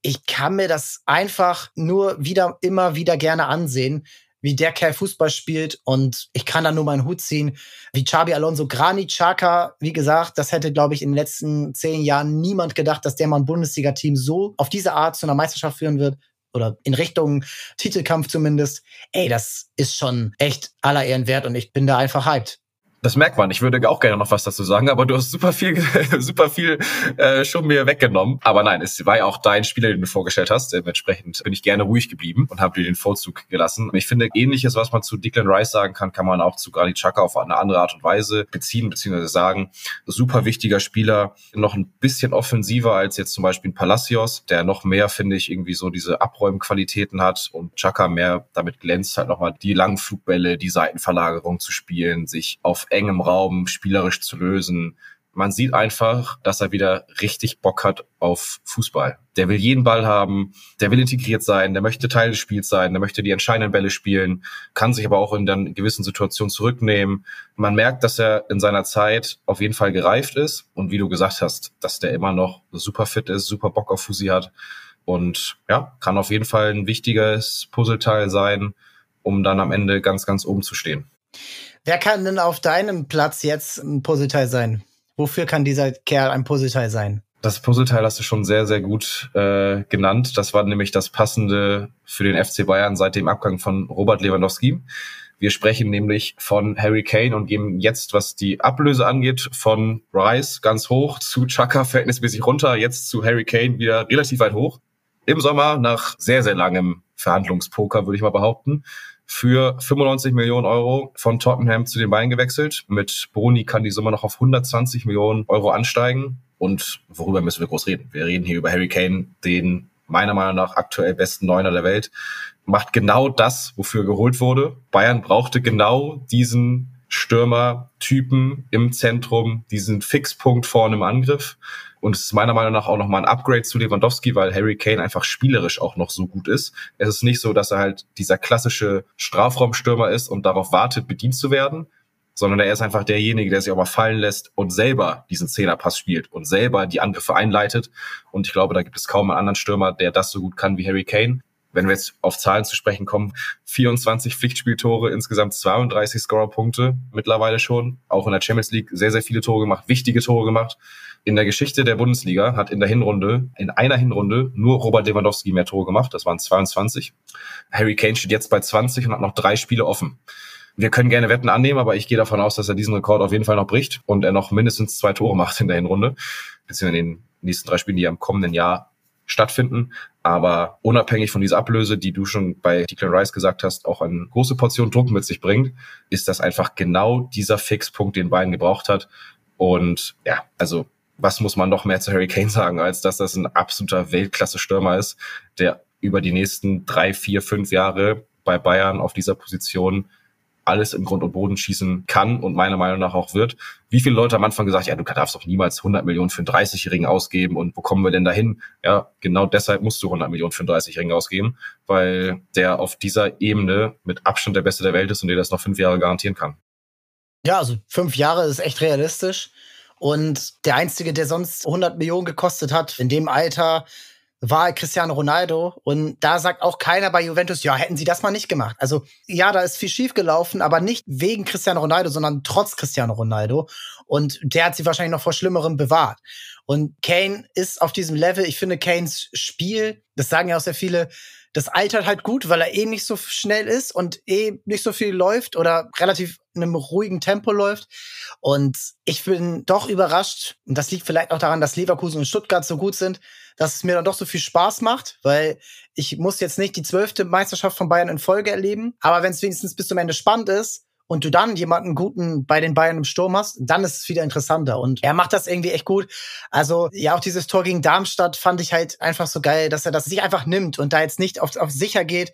Ich kann mir das einfach nur wieder, immer wieder gerne ansehen, wie der Kerl Fußball spielt und ich kann da nur meinen Hut ziehen, wie Chabi Alonso, Granit Xhaka, wie gesagt, das hätte, glaube ich, in den letzten zehn Jahren niemand gedacht, dass der mal ein Bundesliga-Team so auf diese Art zu einer Meisterschaft führen wird oder in Richtung Titelkampf zumindest. Ey, das ist schon echt aller Ehren wert und ich bin da einfach hyped. Das merkt man. Ich würde auch gerne noch was dazu sagen, aber du hast super viel, [laughs] super viel äh, schon mir weggenommen. Aber nein, es war ja auch dein Spieler, den du vorgestellt hast. Dementsprechend bin ich gerne ruhig geblieben und habe dir den Vorzug gelassen. Ich finde, ähnliches, was man zu Declan Rice sagen kann, kann man auch zu Granit Xhaka auf eine andere Art und Weise beziehen bzw. sagen. Super wichtiger Spieler, noch ein bisschen offensiver als jetzt zum Beispiel ein Palacios, der noch mehr, finde ich, irgendwie so diese Abräumqualitäten hat und Chaka mehr damit glänzt, halt nochmal die langen Flugbälle, die Seitenverlagerung zu spielen, sich auf engem Raum spielerisch zu lösen. Man sieht einfach, dass er wieder richtig Bock hat auf Fußball. Der will jeden Ball haben, der will integriert sein, der möchte Teil des Spiels sein, der möchte die entscheidenden Bälle spielen, kann sich aber auch in dann gewissen Situationen zurücknehmen. Man merkt, dass er in seiner Zeit auf jeden Fall gereift ist und wie du gesagt hast, dass der immer noch super fit ist, super Bock auf Fusi hat und ja, kann auf jeden Fall ein wichtiges Puzzleteil sein, um dann am Ende ganz, ganz oben zu stehen. Wer kann denn auf deinem Platz jetzt ein Puzzleteil sein? Wofür kann dieser Kerl ein Puzzleteil sein? Das Puzzleteil hast du schon sehr, sehr gut äh, genannt. Das war nämlich das passende für den FC Bayern seit dem Abgang von Robert Lewandowski. Wir sprechen nämlich von Harry Kane und gehen jetzt, was die Ablöse angeht, von Rice ganz hoch zu Chaka verhältnismäßig runter, jetzt zu Harry Kane wieder relativ weit hoch. Im Sommer nach sehr, sehr langem Verhandlungspoker, würde ich mal behaupten, für 95 Millionen Euro von Tottenham zu den Bayern gewechselt. Mit Boni kann die Summe noch auf 120 Millionen Euro ansteigen. Und worüber müssen wir groß reden? Wir reden hier über Harry Kane, den meiner Meinung nach aktuell besten Neuner der Welt. Macht genau das, wofür geholt wurde. Bayern brauchte genau diesen Stürmer-Typen im Zentrum, diesen Fixpunkt vorne im Angriff. Und es ist meiner Meinung nach auch nochmal ein Upgrade zu Lewandowski, weil Harry Kane einfach spielerisch auch noch so gut ist. Es ist nicht so, dass er halt dieser klassische Strafraumstürmer ist und darauf wartet, bedient zu werden, sondern er ist einfach derjenige, der sich auch mal fallen lässt und selber diesen Zehnerpass spielt und selber die Angriffe einleitet. Und ich glaube, da gibt es kaum einen anderen Stürmer, der das so gut kann wie Harry Kane wenn wir jetzt auf Zahlen zu sprechen kommen, 24 Pflichtspieltore, insgesamt 32 Scorerpunkte mittlerweile schon. Auch in der Champions League sehr, sehr viele Tore gemacht, wichtige Tore gemacht. In der Geschichte der Bundesliga hat in der Hinrunde, in einer Hinrunde, nur Robert Lewandowski mehr Tore gemacht. Das waren 22. Harry Kane steht jetzt bei 20 und hat noch drei Spiele offen. Wir können gerne Wetten annehmen, aber ich gehe davon aus, dass er diesen Rekord auf jeden Fall noch bricht und er noch mindestens zwei Tore macht in der Hinrunde, beziehungsweise in den nächsten drei Spielen, die er im kommenden Jahr stattfinden. Aber unabhängig von dieser Ablöse, die du schon bei Declan Rice gesagt hast, auch eine große Portion Druck mit sich bringt, ist das einfach genau dieser Fixpunkt, den Bayern gebraucht hat. Und ja, also was muss man noch mehr zu Harry Kane sagen, als dass das ein absoluter Weltklasse-Stürmer ist, der über die nächsten drei, vier, fünf Jahre bei Bayern auf dieser Position alles im Grund und Boden schießen kann und meiner Meinung nach auch wird. Wie viele Leute am Anfang gesagt, ja, du darfst doch niemals 100 Millionen für einen 30-Jährigen ausgeben und wo kommen wir denn dahin? Ja, genau deshalb musst du 100 Millionen für einen 30-Jährigen ausgeben, weil der auf dieser Ebene mit Abstand der Beste der Welt ist und dir das noch fünf Jahre garantieren kann. Ja, also fünf Jahre ist echt realistisch. Und der Einzige, der sonst 100 Millionen gekostet hat, in dem Alter, war Cristiano Ronaldo. Und da sagt auch keiner bei Juventus, ja, hätten sie das mal nicht gemacht. Also ja, da ist viel schief gelaufen, aber nicht wegen Cristiano Ronaldo, sondern trotz Cristiano Ronaldo. Und der hat sie wahrscheinlich noch vor Schlimmerem bewahrt. Und Kane ist auf diesem Level. Ich finde Kanes Spiel, das sagen ja auch sehr viele, das altert halt gut, weil er eh nicht so schnell ist und eh nicht so viel läuft oder relativ in einem ruhigen Tempo läuft. Und ich bin doch überrascht, und das liegt vielleicht auch daran, dass Leverkusen und Stuttgart so gut sind, dass es mir dann doch so viel Spaß macht, weil ich muss jetzt nicht die zwölfte Meisterschaft von Bayern in Folge erleben. Aber wenn es wenigstens bis zum Ende spannend ist, und du dann jemanden guten bei den Bayern im Sturm hast, dann ist es wieder interessanter. Und er macht das irgendwie echt gut. Also ja, auch dieses Tor gegen Darmstadt fand ich halt einfach so geil, dass er das sich einfach nimmt und da jetzt nicht auf, auf sicher geht.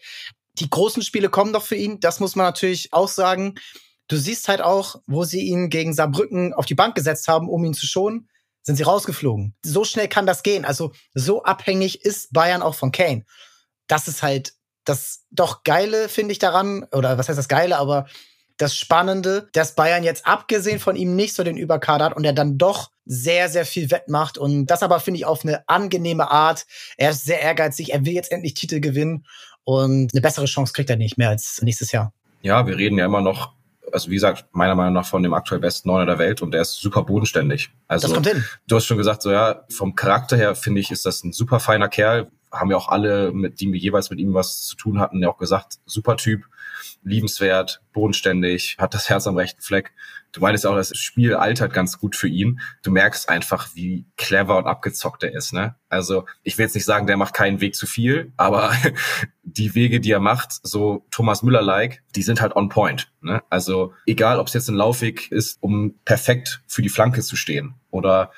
Die großen Spiele kommen doch für ihn, das muss man natürlich auch sagen. Du siehst halt auch, wo sie ihn gegen Saarbrücken auf die Bank gesetzt haben, um ihn zu schonen, sind sie rausgeflogen. So schnell kann das gehen. Also so abhängig ist Bayern auch von Kane. Das ist halt das doch Geile, finde ich daran. Oder was heißt das Geile, aber das Spannende, dass Bayern jetzt abgesehen von ihm nicht so den Überkader hat und er dann doch sehr, sehr viel wettmacht und das aber finde ich auf eine angenehme Art. Er ist sehr ehrgeizig, er will jetzt endlich Titel gewinnen und eine bessere Chance kriegt er nicht mehr als nächstes Jahr. Ja, wir reden ja immer noch also wie gesagt, meiner Meinung nach von dem aktuell besten Neuner der Welt und der ist super bodenständig. Also das kommt hin. du hast schon gesagt, so ja, vom Charakter her finde ich, ist das ein super feiner Kerl. Haben ja auch alle, mit die jeweils mit ihm was zu tun hatten, ja auch gesagt, super Typ liebenswert, bodenständig, hat das Herz am rechten Fleck. Du meinst auch, das Spiel altert ganz gut für ihn. Du merkst einfach, wie clever und abgezockt er ist. Ne? Also ich will jetzt nicht sagen, der macht keinen Weg zu viel, aber [laughs] die Wege, die er macht, so Thomas Müller-like, die sind halt on point. Ne? Also egal, ob es jetzt ein Laufweg ist, um perfekt für die Flanke zu stehen oder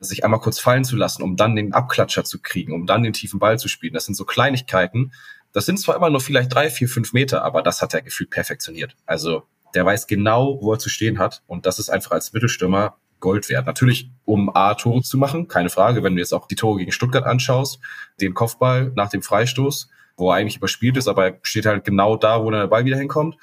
sich einmal kurz fallen zu lassen, um dann den Abklatscher zu kriegen, um dann den tiefen Ball zu spielen. Das sind so Kleinigkeiten, das sind zwar immer nur vielleicht drei, vier, fünf Meter, aber das hat er gefühlt perfektioniert. Also der weiß genau, wo er zu stehen hat. Und das ist einfach als Mittelstürmer Gold wert. Natürlich, um A, Tore zu machen, keine Frage. Wenn du jetzt auch die Tore gegen Stuttgart anschaust, den Kopfball nach dem Freistoß, wo er eigentlich überspielt ist, aber er steht halt genau da, wo der Ball wieder hinkommt.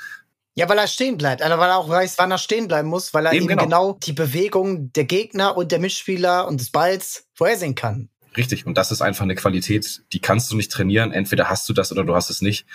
Ja, weil er stehen bleibt. Also weil er auch weiß, wann er stehen bleiben muss, weil er eben, eben genau. genau die Bewegung der Gegner und der Mitspieler und des Balls vorhersehen kann. Richtig. Und das ist einfach eine Qualität, die kannst du nicht trainieren. Entweder hast du das oder du hast es nicht.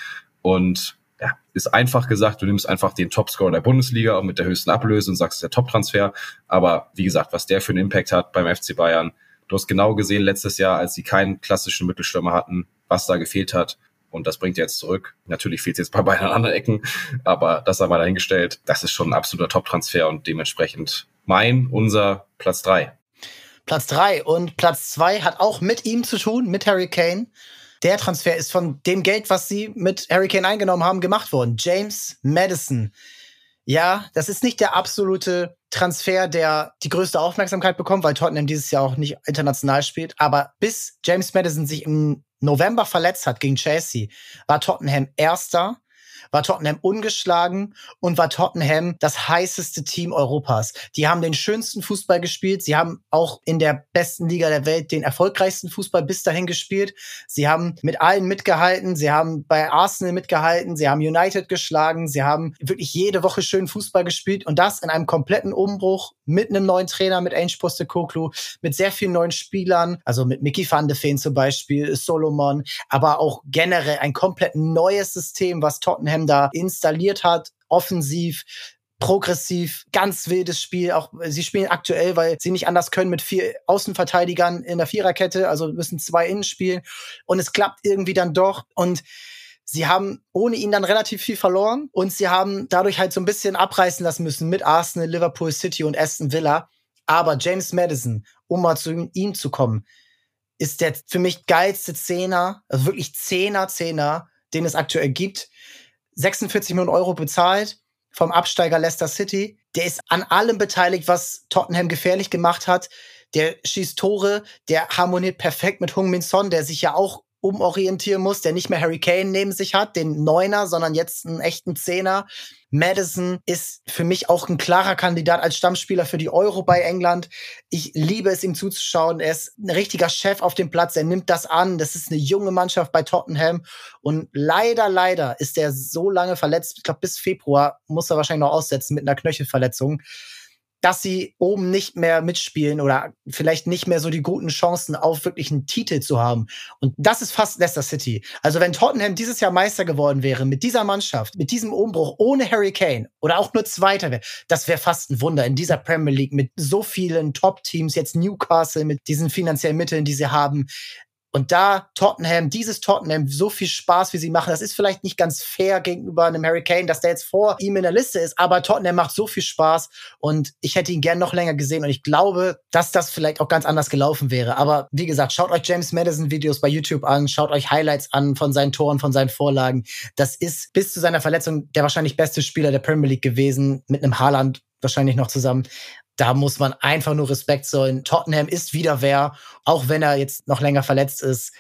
Und ja, ist einfach gesagt, du nimmst einfach den Topscorer der Bundesliga mit der höchsten Ablöse und sagst, der Top-Transfer. Aber wie gesagt, was der für einen Impact hat beim FC Bayern, du hast genau gesehen letztes Jahr, als sie keinen klassischen Mittelstürmer hatten, was da gefehlt hat. Und das bringt jetzt zurück. Natürlich fehlt es jetzt bei beiden an anderen Ecken, aber das haben wir dahingestellt. Das ist schon ein absoluter Top-Transfer und dementsprechend mein, unser Platz drei. Platz drei und Platz zwei hat auch mit ihm zu tun, mit Harry Kane. Der Transfer ist von dem Geld, was sie mit Harry Kane eingenommen haben, gemacht worden. James Madison. Ja, das ist nicht der absolute Transfer, der die größte Aufmerksamkeit bekommt, weil Tottenham dieses Jahr auch nicht international spielt. Aber bis James Madison sich im November verletzt hat gegen Chelsea, war Tottenham Erster. War Tottenham ungeschlagen und war Tottenham das heißeste Team Europas. Die haben den schönsten Fußball gespielt. Sie haben auch in der besten Liga der Welt den erfolgreichsten Fußball bis dahin gespielt. Sie haben mit allen mitgehalten. Sie haben bei Arsenal mitgehalten. Sie haben United geschlagen. Sie haben wirklich jede Woche schön Fußball gespielt und das in einem kompletten Umbruch mit einem neuen Trainer, mit Ange Postecoglou, mit sehr vielen neuen Spielern, also mit Mickey van de Feen zum Beispiel, Solomon, aber auch generell ein komplett neues System, was Tottenham da installiert hat, offensiv, progressiv, ganz wildes Spiel. Auch sie spielen aktuell, weil sie nicht anders können mit vier Außenverteidigern in der Viererkette, also müssen zwei innen spielen und es klappt irgendwie dann doch und Sie haben ohne ihn dann relativ viel verloren und sie haben dadurch halt so ein bisschen abreißen lassen müssen mit Arsenal, Liverpool City und Aston Villa. Aber James Madison, um mal zu ihm zu kommen, ist der für mich geilste Zehner, also wirklich Zehner, Zehner, den es aktuell gibt. 46 Millionen Euro bezahlt vom Absteiger Leicester City. Der ist an allem beteiligt, was Tottenham gefährlich gemacht hat. Der schießt Tore, der harmoniert perfekt mit Hung Min Son, der sich ja auch umorientieren muss, der nicht mehr Harry Kane neben sich hat, den Neuner, sondern jetzt einen echten Zehner. Madison ist für mich auch ein klarer Kandidat als Stammspieler für die Euro bei England. Ich liebe es, ihm zuzuschauen. Er ist ein richtiger Chef auf dem Platz. Er nimmt das an. Das ist eine junge Mannschaft bei Tottenham. Und leider, leider ist er so lange verletzt. Ich glaube, bis Februar muss er wahrscheinlich noch aussetzen mit einer Knöchelverletzung dass sie oben nicht mehr mitspielen oder vielleicht nicht mehr so die guten Chancen auf wirklich einen Titel zu haben. Und das ist fast Leicester City. Also wenn Tottenham dieses Jahr Meister geworden wäre mit dieser Mannschaft, mit diesem Umbruch ohne Harry Kane oder auch nur Zweiter wäre, das wäre fast ein Wunder in dieser Premier League mit so vielen Top-Teams, jetzt Newcastle mit diesen finanziellen Mitteln, die sie haben. Und da Tottenham, dieses Tottenham, so viel Spaß, wie sie machen, das ist vielleicht nicht ganz fair gegenüber einem Harry Kane, dass der jetzt vor ihm in der Liste ist, aber Tottenham macht so viel Spaß und ich hätte ihn gern noch länger gesehen und ich glaube, dass das vielleicht auch ganz anders gelaufen wäre. Aber wie gesagt, schaut euch James Madison Videos bei YouTube an, schaut euch Highlights an von seinen Toren, von seinen Vorlagen. Das ist bis zu seiner Verletzung der wahrscheinlich beste Spieler der Premier League gewesen, mit einem Haaland wahrscheinlich noch zusammen da muss man einfach nur Respekt zollen. Tottenham ist wieder wer, auch wenn er jetzt noch länger verletzt ist,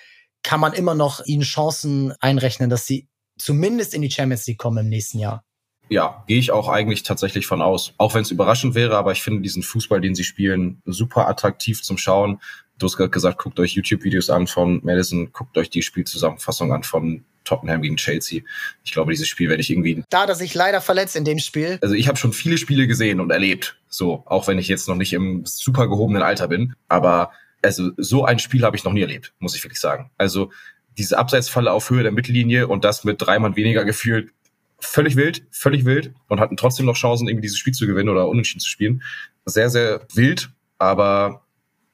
kann man immer noch ihnen Chancen einrechnen, dass sie zumindest in die Champions League kommen im nächsten Jahr. Ja, gehe ich auch eigentlich tatsächlich von aus. Auch wenn es überraschend wäre, aber ich finde diesen Fußball, den sie spielen, super attraktiv zum Schauen. Du hast gerade gesagt, guckt euch YouTube-Videos an von Madison, guckt euch die Spielzusammenfassung an von Tottenham gegen Chelsea. Ich glaube, dieses Spiel werde ich irgendwie. Da dass ich leider verletzt in dem Spiel. Also ich habe schon viele Spiele gesehen und erlebt. So, auch wenn ich jetzt noch nicht im super gehobenen Alter bin. Aber also so ein Spiel habe ich noch nie erlebt, muss ich wirklich sagen. Also diese Abseitsfalle auf Höhe der Mittellinie und das mit drei Mann weniger gefühlt. Völlig wild, völlig wild und hatten trotzdem noch Chancen, irgendwie dieses Spiel zu gewinnen oder unentschieden zu spielen. Sehr, sehr wild, aber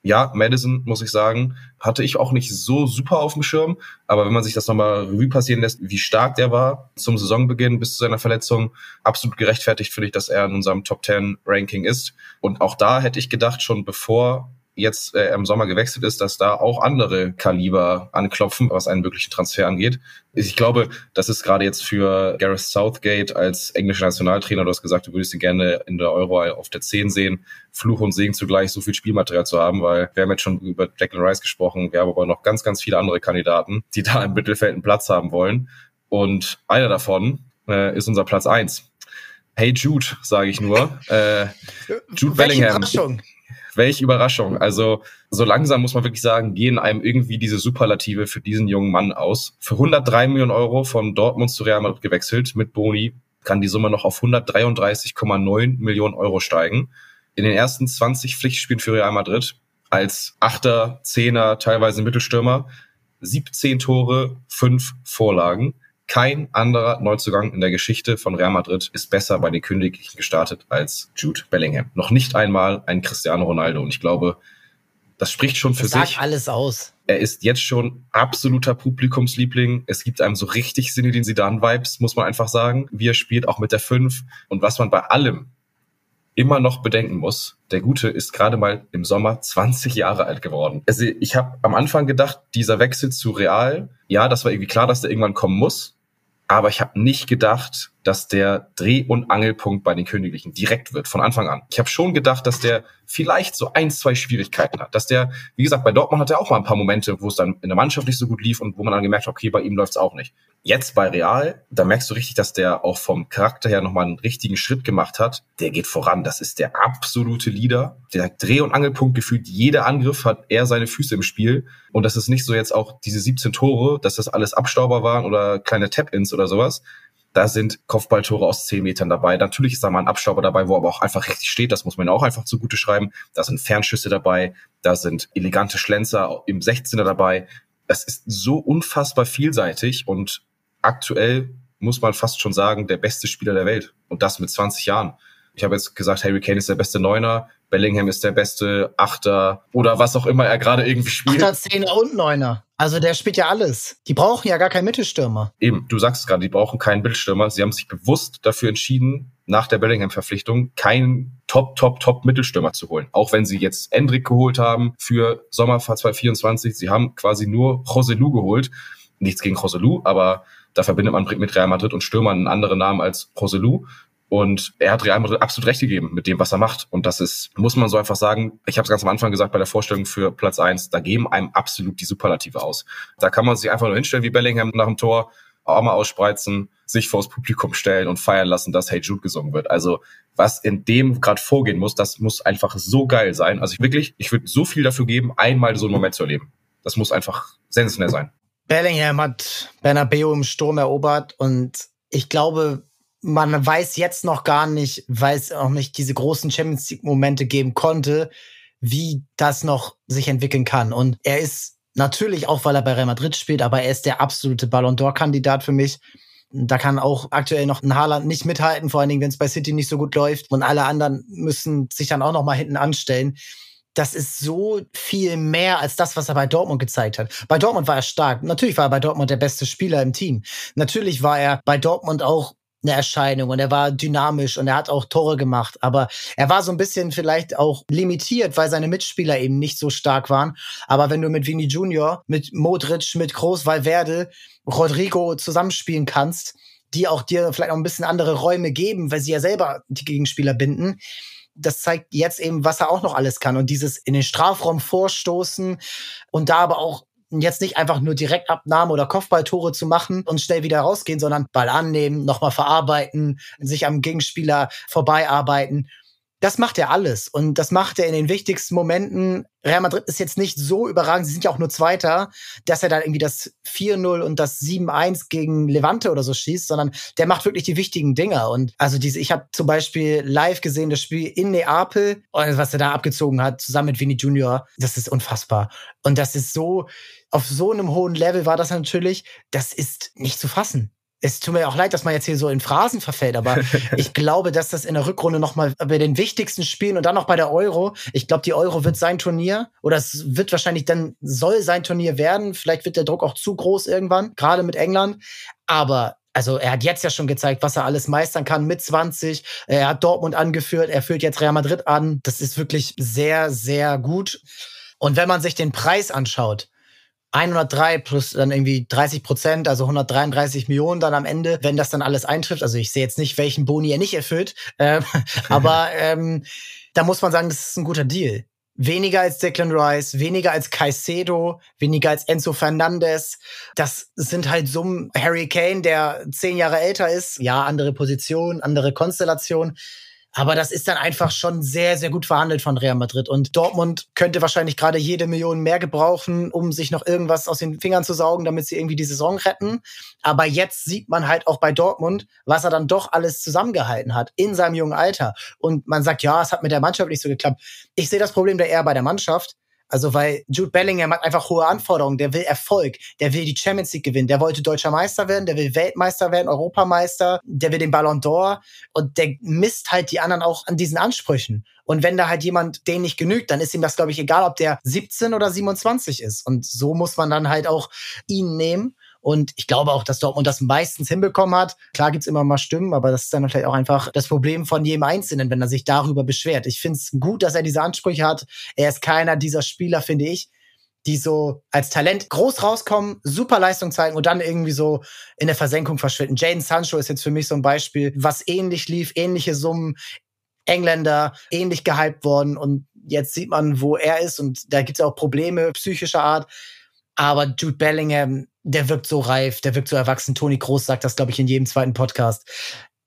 ja, Madison, muss ich sagen, hatte ich auch nicht so super auf dem Schirm. Aber wenn man sich das nochmal Revue passieren lässt, wie stark der war zum Saisonbeginn bis zu seiner Verletzung, absolut gerechtfertigt finde ich, dass er in unserem Top 10 Ranking ist. Und auch da hätte ich gedacht, schon bevor jetzt äh, im Sommer gewechselt ist, dass da auch andere Kaliber anklopfen, was einen möglichen Transfer angeht. Ich glaube, das ist gerade jetzt für Gareth Southgate als englischer Nationaltrainer, du hast gesagt, du würdest ihn gerne in der Euro auf der 10 sehen, Fluch und Segen zugleich so viel Spielmaterial zu haben, weil wir haben jetzt schon über Declan Rice gesprochen, wir haben aber noch ganz, ganz viele andere Kandidaten, die da im Mittelfeld einen Platz haben wollen. Und einer davon äh, ist unser Platz eins. Hey Jude, sage ich nur. Äh, Jude Welche Bellingham. Überraschung welch Überraschung. Also so langsam muss man wirklich sagen, gehen einem irgendwie diese Superlative für diesen jungen Mann aus. Für 103 Millionen Euro von Dortmund zu Real Madrid gewechselt mit Boni kann die Summe noch auf 133,9 Millionen Euro steigen. In den ersten 20 Pflichtspielen für Real Madrid als Achter, Zehner, teilweise Mittelstürmer 17 Tore, 5 Vorlagen. Kein anderer Neuzugang in der Geschichte von Real Madrid ist besser bei den Königlichen gestartet als Jude Bellingham. Noch nicht einmal ein Cristiano Ronaldo. Und ich glaube, das spricht schon für das sagt sich. alles aus. Er ist jetzt schon absoluter Publikumsliebling. Es gibt einem so richtig Sinne, den Zidane-Vibes, muss man einfach sagen. Wie er spielt, auch mit der 5. Und was man bei allem immer noch bedenken muss, der Gute ist gerade mal im Sommer 20 Jahre alt geworden. Also ich habe am Anfang gedacht, dieser Wechsel zu Real, ja, das war irgendwie klar, dass der irgendwann kommen muss. Aber ich habe nicht gedacht, dass der Dreh- und Angelpunkt bei den Königlichen direkt wird, von Anfang an. Ich habe schon gedacht, dass der vielleicht so ein, zwei Schwierigkeiten hat. Dass der, wie gesagt, bei Dortmund hat er auch mal ein paar Momente, wo es dann in der Mannschaft nicht so gut lief und wo man dann gemerkt hat, okay, bei ihm läuft es auch nicht. Jetzt bei Real, da merkst du richtig, dass der auch vom Charakter her nochmal einen richtigen Schritt gemacht hat. Der geht voran. Das ist der absolute Leader. Der Dreh- und Angelpunkt gefühlt. Jeder Angriff hat er seine Füße im Spiel. Und das ist nicht so jetzt auch diese 17 Tore, dass das alles Abstauber waren oder kleine Tap-Ins oder sowas. Da sind Kopfballtore aus 10 Metern dabei. Natürlich ist da mal ein Abstauber dabei, wo aber auch einfach richtig steht. Das muss man auch einfach zugute schreiben. Da sind Fernschüsse dabei. Da sind elegante Schlenzer im 16er dabei. Es ist so unfassbar vielseitig und aktuell muss man fast schon sagen, der beste Spieler der Welt. Und das mit 20 Jahren. Ich habe jetzt gesagt, Harry Kane ist der beste Neuner, Bellingham ist der beste Achter oder was auch immer er gerade irgendwie spielt. Achter, Zehner und Neuner. Also der spielt ja alles. Die brauchen ja gar keinen Mittelstürmer. Eben, du sagst es gerade, die brauchen keinen Mittelstürmer. Sie haben sich bewusst dafür entschieden, nach der Bellingham-Verpflichtung keinen Top, Top, Top Mittelstürmer zu holen. Auch wenn sie jetzt Endrick geholt haben für Sommer 2024. Sie haben quasi nur Joselu geholt. Nichts gegen Joselu, aber da verbindet man mit Real Madrid und Stürmern einen anderen Namen als Joselu. Und er hat Real Madrid absolut recht gegeben mit dem, was er macht. Und das ist, muss man so einfach sagen, ich habe es ganz am Anfang gesagt bei der Vorstellung für Platz eins, da geben einem absolut die Superlative aus. Da kann man sich einfach nur hinstellen wie Bellingham nach dem Tor, Arme ausspreizen, sich vors Publikum stellen und feiern lassen, dass Hey Jude gesungen wird. Also was in dem gerade vorgehen muss, das muss einfach so geil sein. Also ich wirklich, ich würde so viel dafür geben, einmal so einen Moment zu erleben. Das muss einfach sensationell sein. Bellingham hat Bernabeu im Sturm erobert und ich glaube, man weiß jetzt noch gar nicht, weil es auch nicht diese großen Champions League Momente geben konnte, wie das noch sich entwickeln kann. Und er ist natürlich auch, weil er bei Real Madrid spielt, aber er ist der absolute Ballon d'Or Kandidat für mich. Da kann auch aktuell noch ein Haaland nicht mithalten, vor allen Dingen, wenn es bei City nicht so gut läuft. Und alle anderen müssen sich dann auch noch mal hinten anstellen das ist so viel mehr als das, was er bei Dortmund gezeigt hat. Bei Dortmund war er stark. Natürlich war er bei Dortmund der beste Spieler im Team. Natürlich war er bei Dortmund auch eine Erscheinung und er war dynamisch und er hat auch Tore gemacht, aber er war so ein bisschen vielleicht auch limitiert, weil seine Mitspieler eben nicht so stark waren. Aber wenn du mit Vini Junior, mit Modric, mit Groß Valverde, Rodrigo zusammenspielen kannst, die auch dir vielleicht auch ein bisschen andere Räume geben, weil sie ja selber die Gegenspieler binden, das zeigt jetzt eben, was er auch noch alles kann. Und dieses in den Strafraum vorstoßen und da aber auch jetzt nicht einfach nur Direktabnahme oder Kopfballtore zu machen und schnell wieder rausgehen, sondern Ball annehmen, nochmal verarbeiten, sich am Gegenspieler vorbeiarbeiten. Das macht er alles und das macht er in den wichtigsten Momenten. Real Madrid ist jetzt nicht so überragend, sie sind ja auch nur Zweiter, dass er dann irgendwie das 4-0 und das 7-1 gegen Levante oder so schießt, sondern der macht wirklich die wichtigen Dinger. Und also diese, ich habe zum Beispiel live gesehen das Spiel in Neapel was er da abgezogen hat, zusammen mit Vini Junior, das ist unfassbar. Und das ist so, auf so einem hohen Level war das natürlich, das ist nicht zu fassen es tut mir auch leid, dass man jetzt hier so in Phrasen verfällt, aber [laughs] ich glaube, dass das in der Rückrunde nochmal bei den wichtigsten Spielen und dann noch bei der Euro, ich glaube, die Euro wird sein Turnier oder es wird wahrscheinlich dann, soll sein Turnier werden. Vielleicht wird der Druck auch zu groß irgendwann, gerade mit England. Aber also er hat jetzt ja schon gezeigt, was er alles meistern kann mit 20. Er hat Dortmund angeführt, er führt jetzt Real Madrid an. Das ist wirklich sehr, sehr gut. Und wenn man sich den Preis anschaut, 103 plus dann irgendwie 30 Prozent, also 133 Millionen dann am Ende, wenn das dann alles eintrifft. Also ich sehe jetzt nicht, welchen Boni er nicht erfüllt, ähm, [laughs] aber ähm, da muss man sagen, das ist ein guter Deal. Weniger als Declan Rice, weniger als Caicedo, weniger als Enzo Fernandez. Das sind halt Summen. Harry Kane, der zehn Jahre älter ist, ja, andere Position, andere Konstellation. Aber das ist dann einfach schon sehr, sehr gut verhandelt von Real Madrid. Und Dortmund könnte wahrscheinlich gerade jede Million mehr gebrauchen, um sich noch irgendwas aus den Fingern zu saugen, damit sie irgendwie die Saison retten. Aber jetzt sieht man halt auch bei Dortmund, was er dann doch alles zusammengehalten hat in seinem jungen Alter. Und man sagt, ja, es hat mit der Mannschaft nicht so geklappt. Ich sehe das Problem da eher bei der Mannschaft. Also, weil Jude Bellingham hat einfach hohe Anforderungen. Der will Erfolg. Der will die Champions League gewinnen. Der wollte deutscher Meister werden. Der will Weltmeister werden, Europameister. Der will den Ballon d'Or. Und der misst halt die anderen auch an diesen Ansprüchen. Und wenn da halt jemand den nicht genügt, dann ist ihm das, glaube ich, egal, ob der 17 oder 27 ist. Und so muss man dann halt auch ihn nehmen. Und ich glaube auch, dass Dortmund das meistens hinbekommen hat. Klar gibt's immer mal Stimmen, aber das ist dann vielleicht auch einfach das Problem von jedem Einzelnen, wenn er sich darüber beschwert. Ich finde es gut, dass er diese Ansprüche hat. Er ist keiner dieser Spieler, finde ich, die so als Talent groß rauskommen, super Leistung zeigen und dann irgendwie so in der Versenkung verschwinden. Jaden Sancho ist jetzt für mich so ein Beispiel, was ähnlich lief, ähnliche Summen, Engländer, ähnlich gehypt worden und jetzt sieht man, wo er ist und da gibt's auch Probleme psychischer Art. Aber Jude Bellingham der wirkt so reif, der wirkt so erwachsen. Toni Groß sagt das, glaube ich, in jedem zweiten Podcast.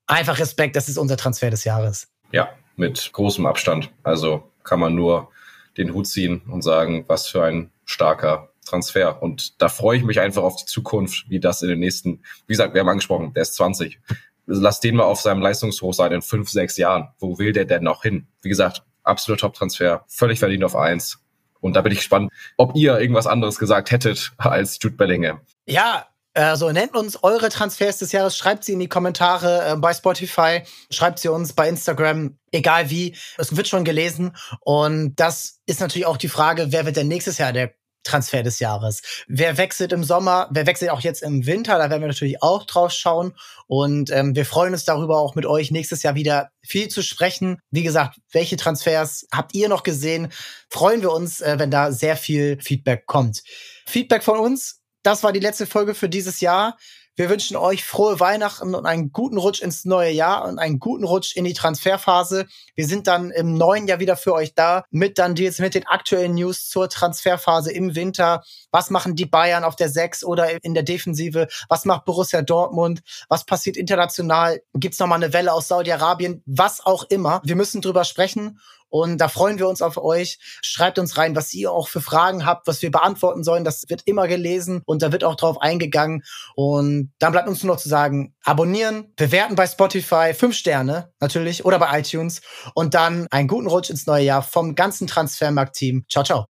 Einfach Respekt, das ist unser Transfer des Jahres. Ja, mit großem Abstand. Also kann man nur den Hut ziehen und sagen, was für ein starker Transfer. Und da freue ich mich einfach auf die Zukunft, wie das in den nächsten, wie gesagt, wir haben angesprochen, der ist 20. Lass den mal auf seinem Leistungshoch sein in fünf, sechs Jahren. Wo will der denn noch hin? Wie gesagt, absoluter Top-Transfer, völlig verdient auf eins. Und da bin ich gespannt, ob ihr irgendwas anderes gesagt hättet als Jude Bellingham. Ja, also nennt uns eure Transfers des Jahres, schreibt sie in die Kommentare äh, bei Spotify, schreibt sie uns bei Instagram, egal wie. Es wird schon gelesen. Und das ist natürlich auch die Frage, wer wird denn nächstes Jahr der Transfer des Jahres. Wer wechselt im Sommer, wer wechselt auch jetzt im Winter, da werden wir natürlich auch drauf schauen. Und ähm, wir freuen uns darüber auch mit euch nächstes Jahr wieder viel zu sprechen. Wie gesagt, welche Transfers habt ihr noch gesehen? Freuen wir uns, äh, wenn da sehr viel Feedback kommt. Feedback von uns, das war die letzte Folge für dieses Jahr. Wir wünschen euch frohe Weihnachten und einen guten Rutsch ins neue Jahr und einen guten Rutsch in die Transferphase. Wir sind dann im neuen Jahr wieder für euch da mit dann jetzt mit den aktuellen News zur Transferphase im Winter. Was machen die Bayern auf der 6 oder in der Defensive? Was macht Borussia Dortmund? Was passiert international? Gibt's noch mal eine Welle aus Saudi-Arabien? Was auch immer. Wir müssen drüber sprechen und da freuen wir uns auf euch. Schreibt uns rein, was ihr auch für Fragen habt, was wir beantworten sollen. Das wird immer gelesen und da wird auch drauf eingegangen. Und dann bleibt uns nur noch zu sagen, abonnieren, bewerten bei Spotify, fünf Sterne natürlich oder bei iTunes und dann einen guten Rutsch ins neue Jahr vom ganzen Transfermarkt-Team. Ciao, ciao.